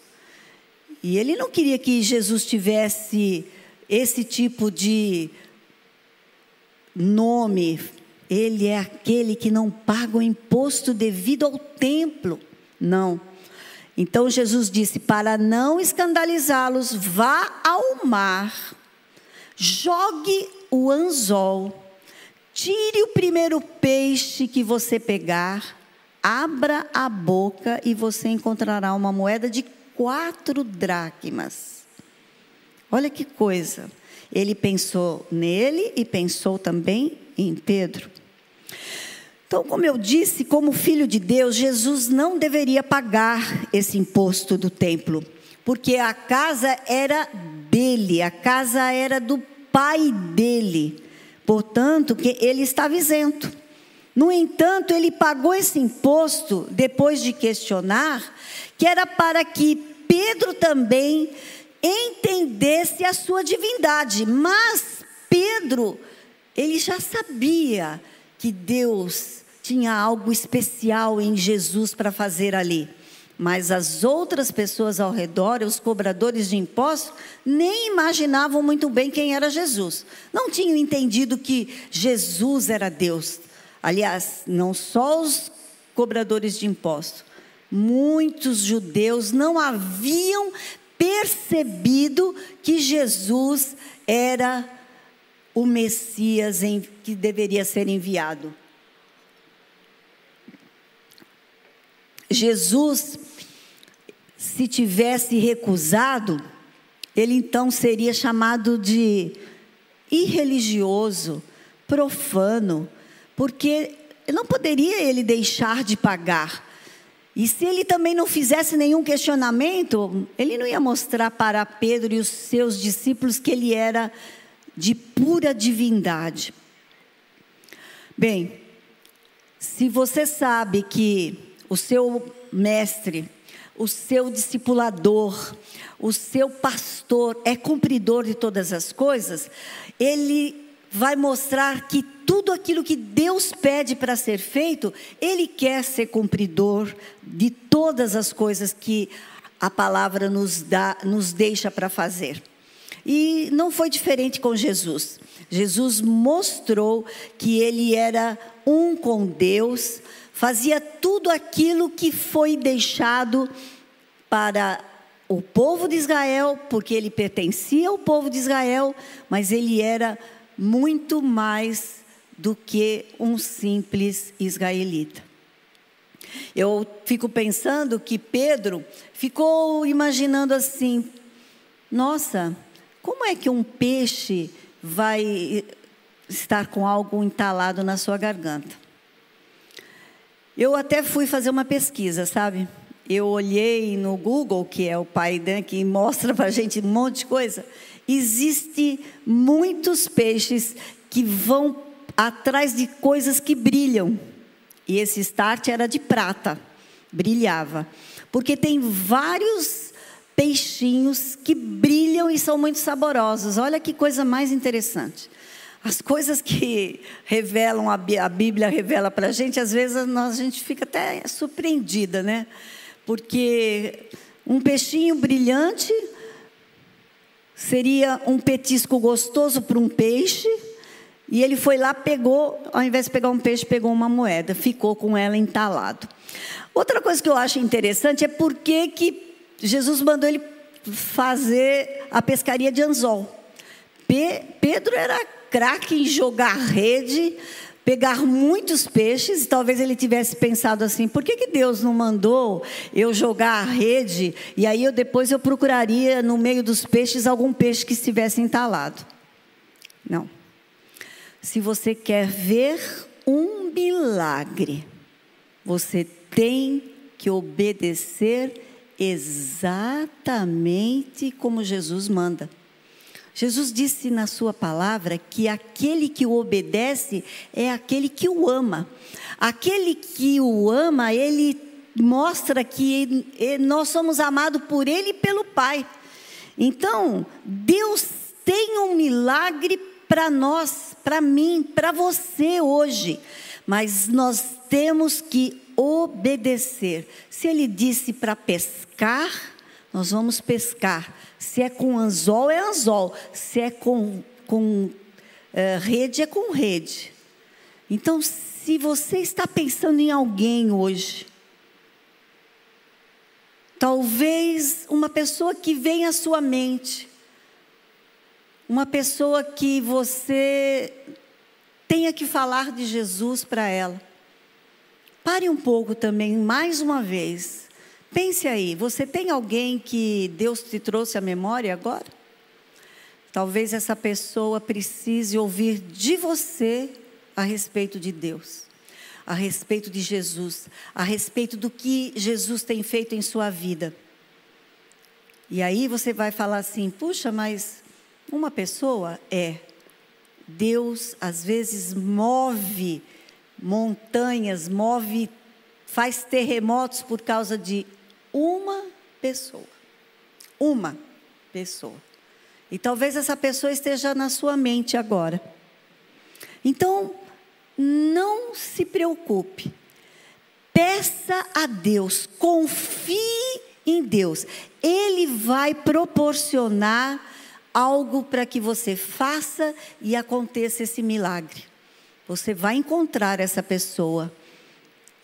E ele não queria que Jesus tivesse esse tipo de nome. Ele é aquele que não paga o imposto devido ao templo. Não. Então Jesus disse: para não escandalizá-los, vá ao mar Jogue o anzol, tire o primeiro peixe que você pegar, abra a boca e você encontrará uma moeda de quatro dracmas. Olha que coisa. Ele pensou nele e pensou também em Pedro. Então, como eu disse, como filho de Deus, Jesus não deveria pagar esse imposto do templo, porque a casa era dele, a casa era do pai dele. Portanto, que ele estava isento. No entanto, ele pagou esse imposto depois de questionar, que era para que Pedro também entendesse a sua divindade. Mas Pedro, ele já sabia que Deus tinha algo especial em Jesus para fazer ali. Mas as outras pessoas ao redor, os cobradores de impostos, nem imaginavam muito bem quem era Jesus. Não tinham entendido que Jesus era Deus. Aliás, não só os cobradores de impostos, muitos judeus não haviam percebido que Jesus era o Messias em, que deveria ser enviado. Jesus se tivesse recusado, ele então seria chamado de irreligioso, profano, porque não poderia ele deixar de pagar. E se ele também não fizesse nenhum questionamento, ele não ia mostrar para Pedro e os seus discípulos que ele era de pura divindade. Bem, se você sabe que o seu mestre o seu discipulador, o seu pastor é cumpridor de todas as coisas, ele vai mostrar que tudo aquilo que Deus pede para ser feito, Ele quer ser cumpridor de todas as coisas que a palavra nos dá, nos deixa para fazer. E não foi diferente com Jesus. Jesus mostrou que ele era um com Deus, fazia tudo aquilo que foi deixado para o povo de Israel, porque ele pertencia ao povo de Israel, mas ele era muito mais do que um simples israelita. Eu fico pensando que Pedro ficou imaginando assim: nossa, como é que um peixe vai estar com algo entalado na sua garganta? Eu até fui fazer uma pesquisa, sabe? Eu olhei no Google, que é o pai né, que mostra para a gente um monte de coisa. Existem muitos peixes que vão atrás de coisas que brilham. E esse start era de prata, brilhava. Porque tem vários peixinhos que brilham e são muito saborosos. Olha que coisa mais interessante. As coisas que revelam, a Bíblia revela para a gente, às vezes a gente fica até surpreendida, né? Porque um peixinho brilhante seria um petisco gostoso para um peixe, e ele foi lá, pegou, ao invés de pegar um peixe, pegou uma moeda, ficou com ela entalado. Outra coisa que eu acho interessante é por que, Jesus mandou ele fazer a pescaria de anzol. Pe Pedro era craque em jogar rede, pegar muitos peixes, e talvez ele tivesse pensado assim: por que, que Deus não mandou eu jogar a rede e aí eu depois eu procuraria no meio dos peixes algum peixe que estivesse entalado? Não. Se você quer ver um milagre, você tem que obedecer exatamente como Jesus manda. Jesus disse na sua palavra que aquele que o obedece é aquele que o ama. Aquele que o ama, ele mostra que nós somos amados por ele e pelo Pai. Então, Deus tem um milagre para nós, para mim, para você hoje. Mas nós temos que obedecer. Se ele disse para pescar, nós vamos pescar. Se é com anzol, é anzol. Se é com, com é, rede, é com rede. Então, se você está pensando em alguém hoje, talvez uma pessoa que vem à sua mente, uma pessoa que você tenha que falar de Jesus para ela. Pare um pouco também, mais uma vez. Pense aí, você tem alguém que Deus te trouxe à memória agora? Talvez essa pessoa precise ouvir de você a respeito de Deus, a respeito de Jesus, a respeito do que Jesus tem feito em sua vida. E aí você vai falar assim: puxa, mas uma pessoa é. Deus às vezes move montanhas, move, faz terremotos por causa de uma pessoa. Uma pessoa. E talvez essa pessoa esteja na sua mente agora. Então, não se preocupe. Peça a Deus, confie em Deus. Ele vai proporcionar algo para que você faça e aconteça esse milagre. Você vai encontrar essa pessoa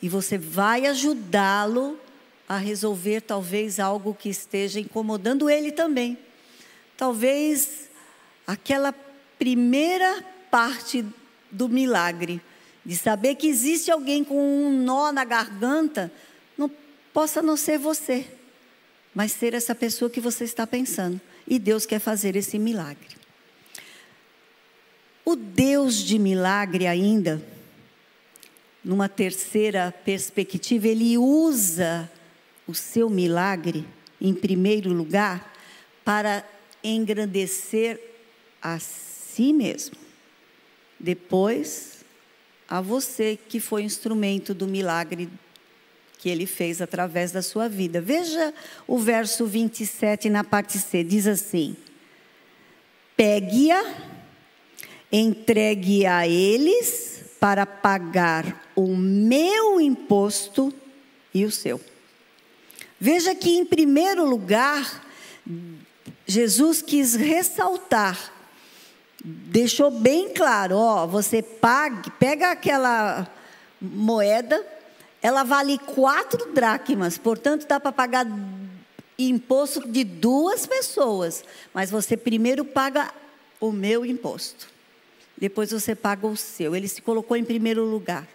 e você vai ajudá-lo a resolver talvez algo que esteja incomodando ele também. Talvez aquela primeira parte do milagre, de saber que existe alguém com um nó na garganta, não possa não ser você, mas ser essa pessoa que você está pensando. E Deus quer fazer esse milagre. O Deus de milagre, ainda, numa terceira perspectiva, ele usa o seu milagre, em primeiro lugar, para engrandecer a si mesmo. Depois, a você que foi instrumento do milagre que ele fez através da sua vida. Veja o verso 27 na parte C, diz assim: Pegue-a entregue a eles para pagar o meu imposto e o seu. Veja que, em primeiro lugar, Jesus quis ressaltar, deixou bem claro: ó, você pague, pega aquela moeda, ela vale quatro dracmas, portanto dá para pagar imposto de duas pessoas, mas você primeiro paga o meu imposto, depois você paga o seu. Ele se colocou em primeiro lugar.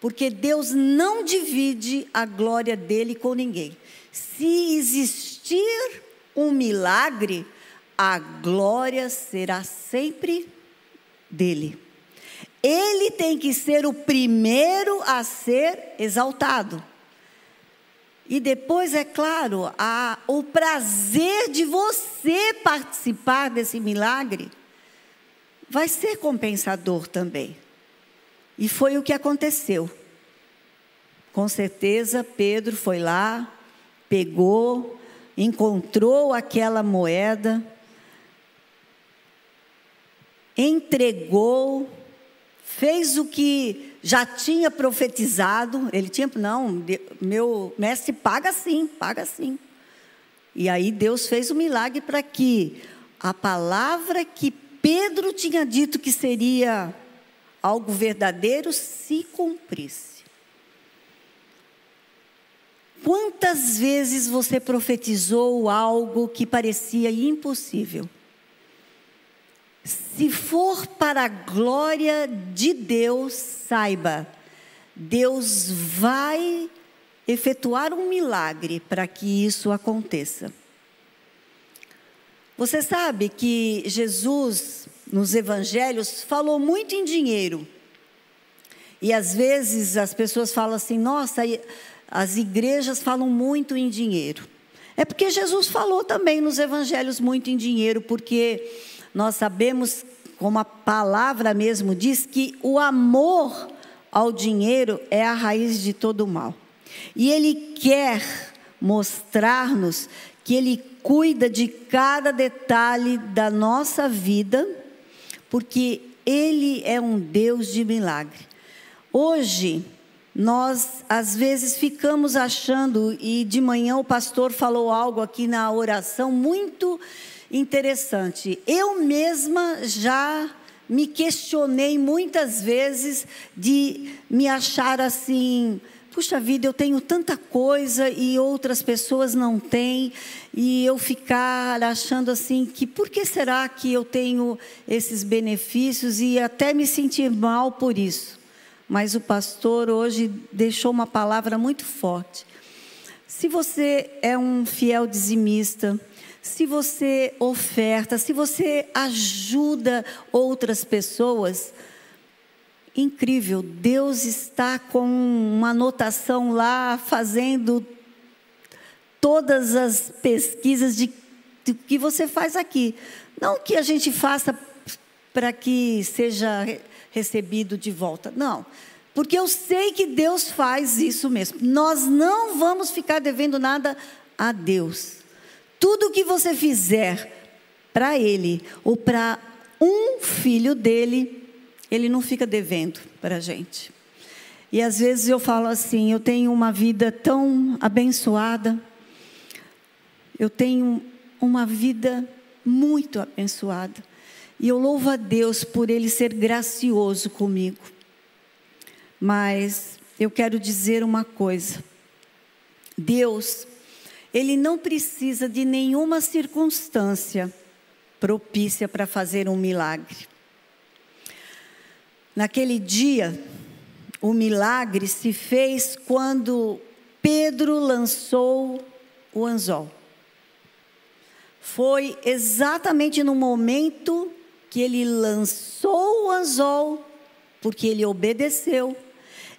Porque Deus não divide a glória dele com ninguém. Se existir um milagre, a glória será sempre dele. Ele tem que ser o primeiro a ser exaltado. E depois, é claro, o prazer de você participar desse milagre vai ser compensador também. E foi o que aconteceu. Com certeza, Pedro foi lá, pegou, encontrou aquela moeda, entregou, fez o que já tinha profetizado. Ele tinha, não, meu mestre paga sim, paga sim. E aí Deus fez o um milagre para que a palavra que Pedro tinha dito que seria algo verdadeiro se cumprisse. Quantas vezes você profetizou algo que parecia impossível? Se for para a glória de Deus, saiba, Deus vai efetuar um milagre para que isso aconteça. Você sabe que Jesus, nos evangelhos, falou muito em dinheiro. E às vezes as pessoas falam assim: nossa, as igrejas falam muito em dinheiro. É porque Jesus falou também nos evangelhos muito em dinheiro, porque nós sabemos, como a palavra mesmo diz, que o amor ao dinheiro é a raiz de todo o mal. E ele quer mostrar-nos que ele cuida de cada detalhe da nossa vida, porque Ele é um Deus de milagre. Hoje, nós às vezes ficamos achando, e de manhã o pastor falou algo aqui na oração muito interessante. Eu mesma já me questionei muitas vezes de me achar assim puxa vida, eu tenho tanta coisa e outras pessoas não têm, e eu ficar achando assim que por que será que eu tenho esses benefícios e até me sentir mal por isso. Mas o pastor hoje deixou uma palavra muito forte. Se você é um fiel dizimista, se você oferta, se você ajuda outras pessoas, incrível, Deus está com uma anotação lá, fazendo todas as pesquisas de, de que você faz aqui. Não que a gente faça para que seja recebido de volta, não. Porque eu sei que Deus faz isso mesmo. Nós não vamos ficar devendo nada a Deus. Tudo que você fizer para Ele ou para um filho dele, ele não fica devendo para a gente. E às vezes eu falo assim: eu tenho uma vida tão abençoada, eu tenho uma vida muito abençoada. E eu louvo a Deus por Ele ser gracioso comigo. Mas eu quero dizer uma coisa: Deus, Ele não precisa de nenhuma circunstância propícia para fazer um milagre. Naquele dia, o milagre se fez quando Pedro lançou o anzol. Foi exatamente no momento que ele lançou o anzol, porque ele obedeceu,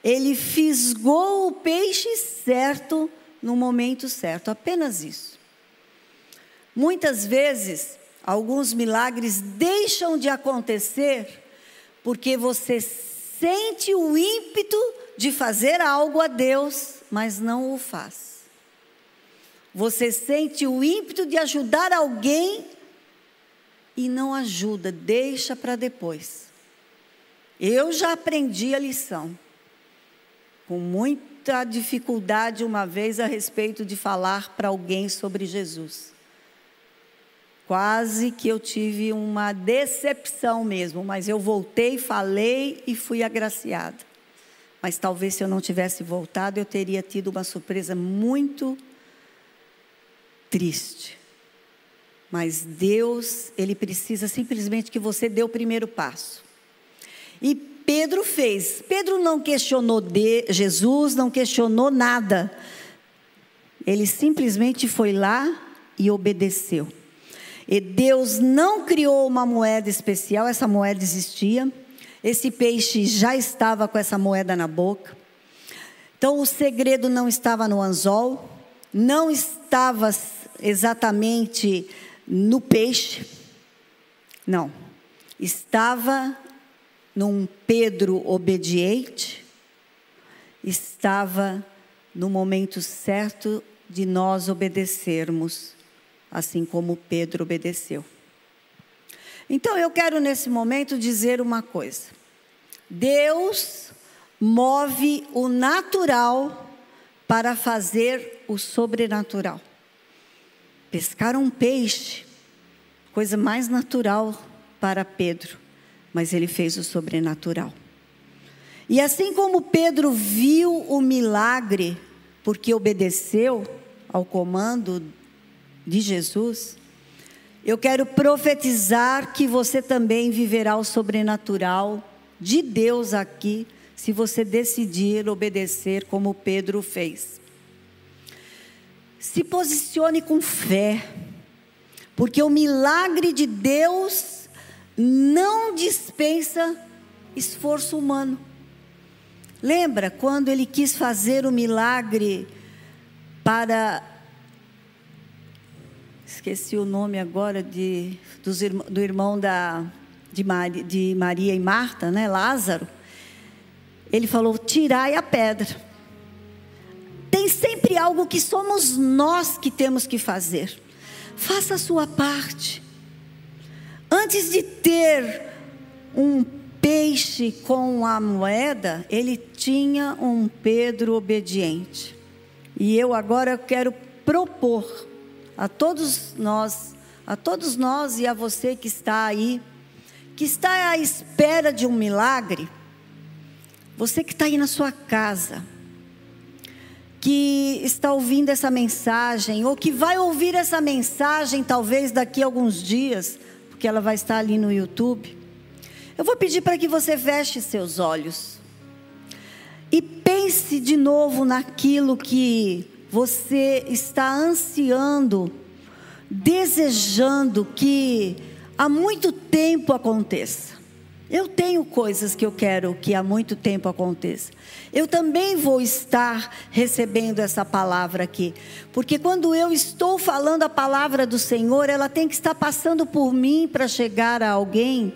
ele fisgou o peixe certo no momento certo, apenas isso. Muitas vezes, alguns milagres deixam de acontecer porque você sente o ímpeto de fazer algo a Deus, mas não o faz. Você sente o ímpeto de ajudar alguém e não ajuda, deixa para depois. Eu já aprendi a lição, com muita dificuldade uma vez a respeito de falar para alguém sobre Jesus. Quase que eu tive uma decepção mesmo, mas eu voltei, falei e fui agraciada. Mas talvez se eu não tivesse voltado, eu teria tido uma surpresa muito triste. Mas Deus, Ele precisa simplesmente que você dê o primeiro passo. E Pedro fez. Pedro não questionou de Jesus, não questionou nada. Ele simplesmente foi lá e obedeceu. E Deus não criou uma moeda especial, essa moeda existia. Esse peixe já estava com essa moeda na boca. Então o segredo não estava no anzol, não estava exatamente no peixe. Não. Estava num Pedro obediente, estava no momento certo de nós obedecermos, assim como Pedro obedeceu. Então eu quero nesse momento dizer uma coisa. Deus move o natural para fazer o sobrenatural. Pescar um peixe, coisa mais natural para Pedro, mas ele fez o sobrenatural. E assim como Pedro viu o milagre, porque obedeceu ao comando de Jesus, eu quero profetizar que você também viverá o sobrenatural de Deus aqui, se você decidir obedecer como Pedro fez. Se posicione com fé, porque o milagre de Deus não dispensa esforço humano. Lembra quando ele quis fazer o milagre para. Esqueci o nome agora de, dos, do irmão da, de, Maria, de Maria e Marta, né? Lázaro. Ele falou: tirai a pedra tem sempre algo que somos nós que temos que fazer. Faça a sua parte. Antes de ter um peixe com a moeda, ele tinha um Pedro obediente. E eu agora quero propor a todos nós, a todos nós e a você que está aí, que está à espera de um milagre, você que está aí na sua casa, que está ouvindo essa mensagem, ou que vai ouvir essa mensagem talvez daqui a alguns dias, porque ela vai estar ali no YouTube. Eu vou pedir para que você feche seus olhos e pense de novo naquilo que você está ansiando, desejando que há muito tempo aconteça. Eu tenho coisas que eu quero que há muito tempo aconteça. Eu também vou estar recebendo essa palavra aqui, porque quando eu estou falando a palavra do Senhor, ela tem que estar passando por mim para chegar a alguém.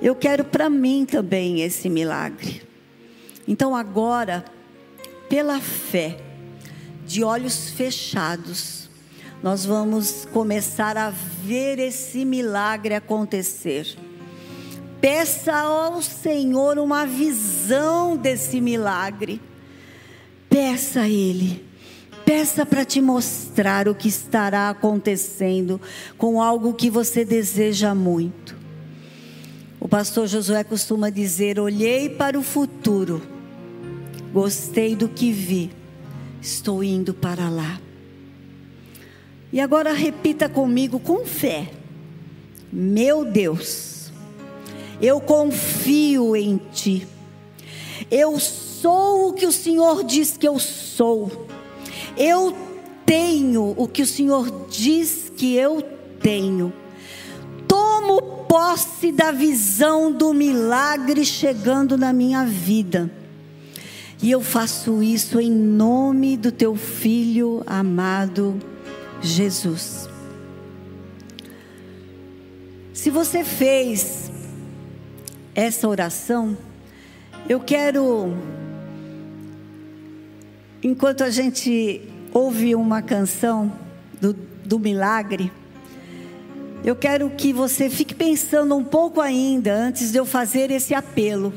Eu quero para mim também esse milagre. Então agora, pela fé, de olhos fechados, nós vamos começar a ver esse milagre acontecer. Peça ao Senhor uma visão desse milagre. Peça a Ele. Peça para te mostrar o que estará acontecendo com algo que você deseja muito. O pastor Josué costuma dizer: Olhei para o futuro, gostei do que vi, estou indo para lá. E agora repita comigo com fé: Meu Deus eu confio em Ti. Eu sou o que o Senhor diz que eu sou. Eu tenho o que o Senhor diz que eu tenho. Tomo posse da visão do milagre chegando na minha vida. E eu faço isso em nome do teu filho amado Jesus. Se você fez essa oração, eu quero, enquanto a gente ouve uma canção do, do milagre, eu quero que você fique pensando um pouco ainda antes de eu fazer esse apelo.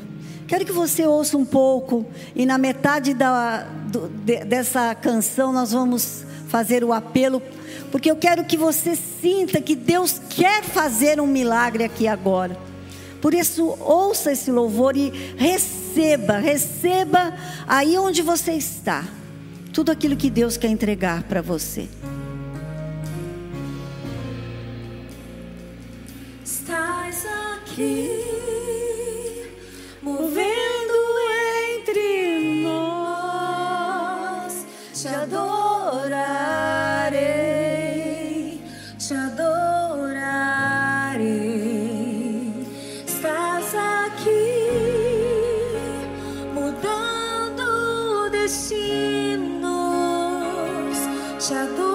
Quero que você ouça um pouco e na metade da, do, de, dessa canção nós vamos fazer o apelo, porque eu quero que você sinta que Deus quer fazer um milagre aqui agora. Por isso, ouça esse louvor e receba, receba aí onde você está, tudo aquilo que Deus quer entregar para você. Estás aqui, adorarei, te adorarei. Estás aqui, mudando destinos, te adorarei,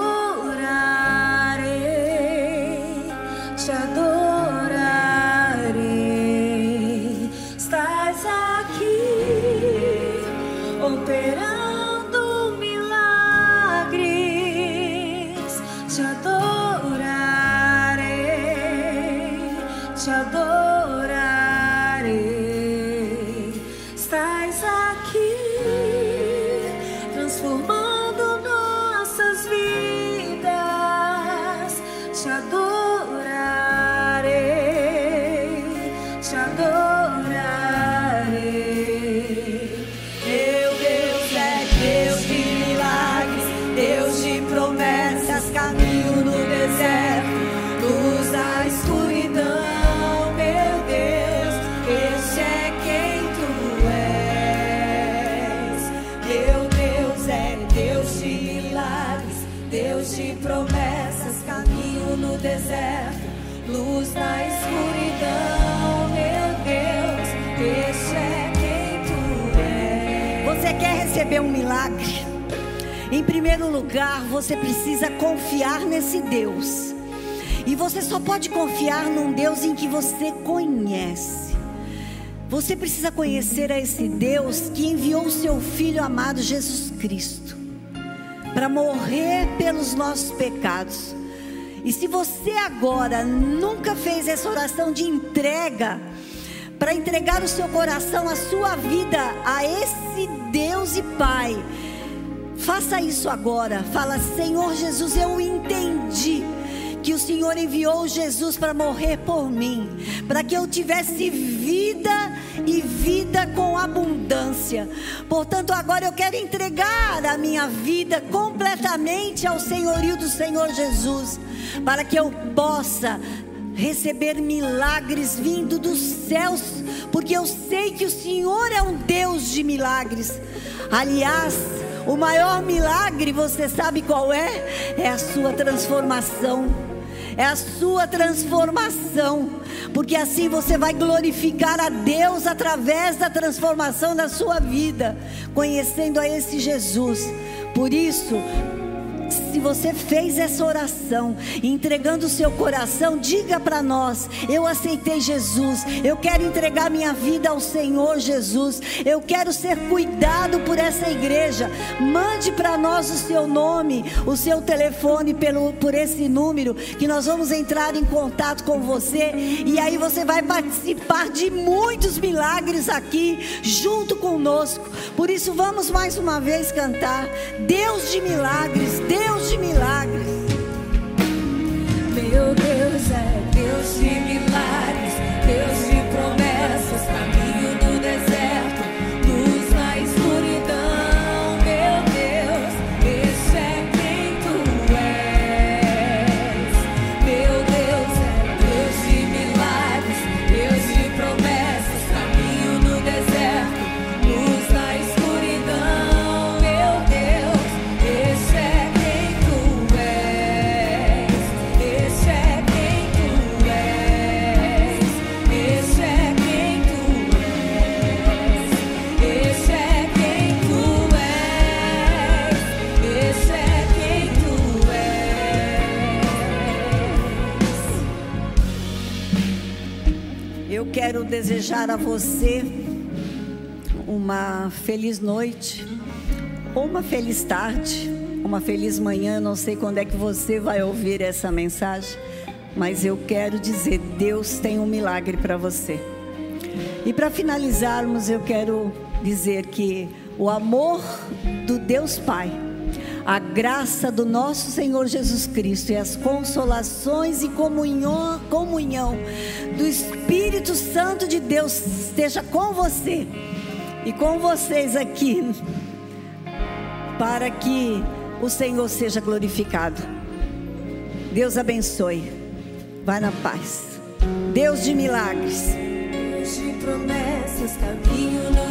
pode confiar num Deus em que você conhece. Você precisa conhecer a esse Deus que enviou o seu filho amado Jesus Cristo para morrer pelos nossos pecados. E se você agora nunca fez essa oração de entrega, para entregar o seu coração, a sua vida a esse Deus e Pai, faça isso agora. Fala, Senhor Jesus, eu entendi que o Senhor enviou Jesus para morrer por mim, para que eu tivesse vida e vida com abundância. Portanto, agora eu quero entregar a minha vida completamente ao senhorio do Senhor Jesus, para que eu possa receber milagres vindo dos céus, porque eu sei que o Senhor é um Deus de milagres. Aliás, o maior milagre, você sabe qual é? É a sua transformação. É a sua transformação, porque assim você vai glorificar a Deus através da transformação da sua vida, conhecendo a esse Jesus. Por isso, você fez essa oração, entregando o seu coração, diga para nós: eu aceitei Jesus, eu quero entregar minha vida ao Senhor Jesus, eu quero ser cuidado por essa igreja. Mande para nós o seu nome, o seu telefone pelo, por esse número, que nós vamos entrar em contato com você, e aí você vai participar de muitos milagres aqui, junto conosco. Por isso, vamos mais uma vez cantar: Deus de milagres, Deus de milagres. Meu Deus é Deus de milagres, Deus de quero desejar a você uma feliz noite, ou uma feliz tarde, uma feliz manhã. Não sei quando é que você vai ouvir essa mensagem, mas eu quero dizer: Deus tem um milagre para você. E para finalizarmos, eu quero dizer que o amor do Deus Pai, a graça do nosso Senhor Jesus Cristo e as consolações e comunhão, comunhão do Espírito Santo de Deus esteja com você e com vocês aqui, para que o Senhor seja glorificado. Deus abençoe. Vá na paz. Deus de milagres. Deus de promessas, caminho no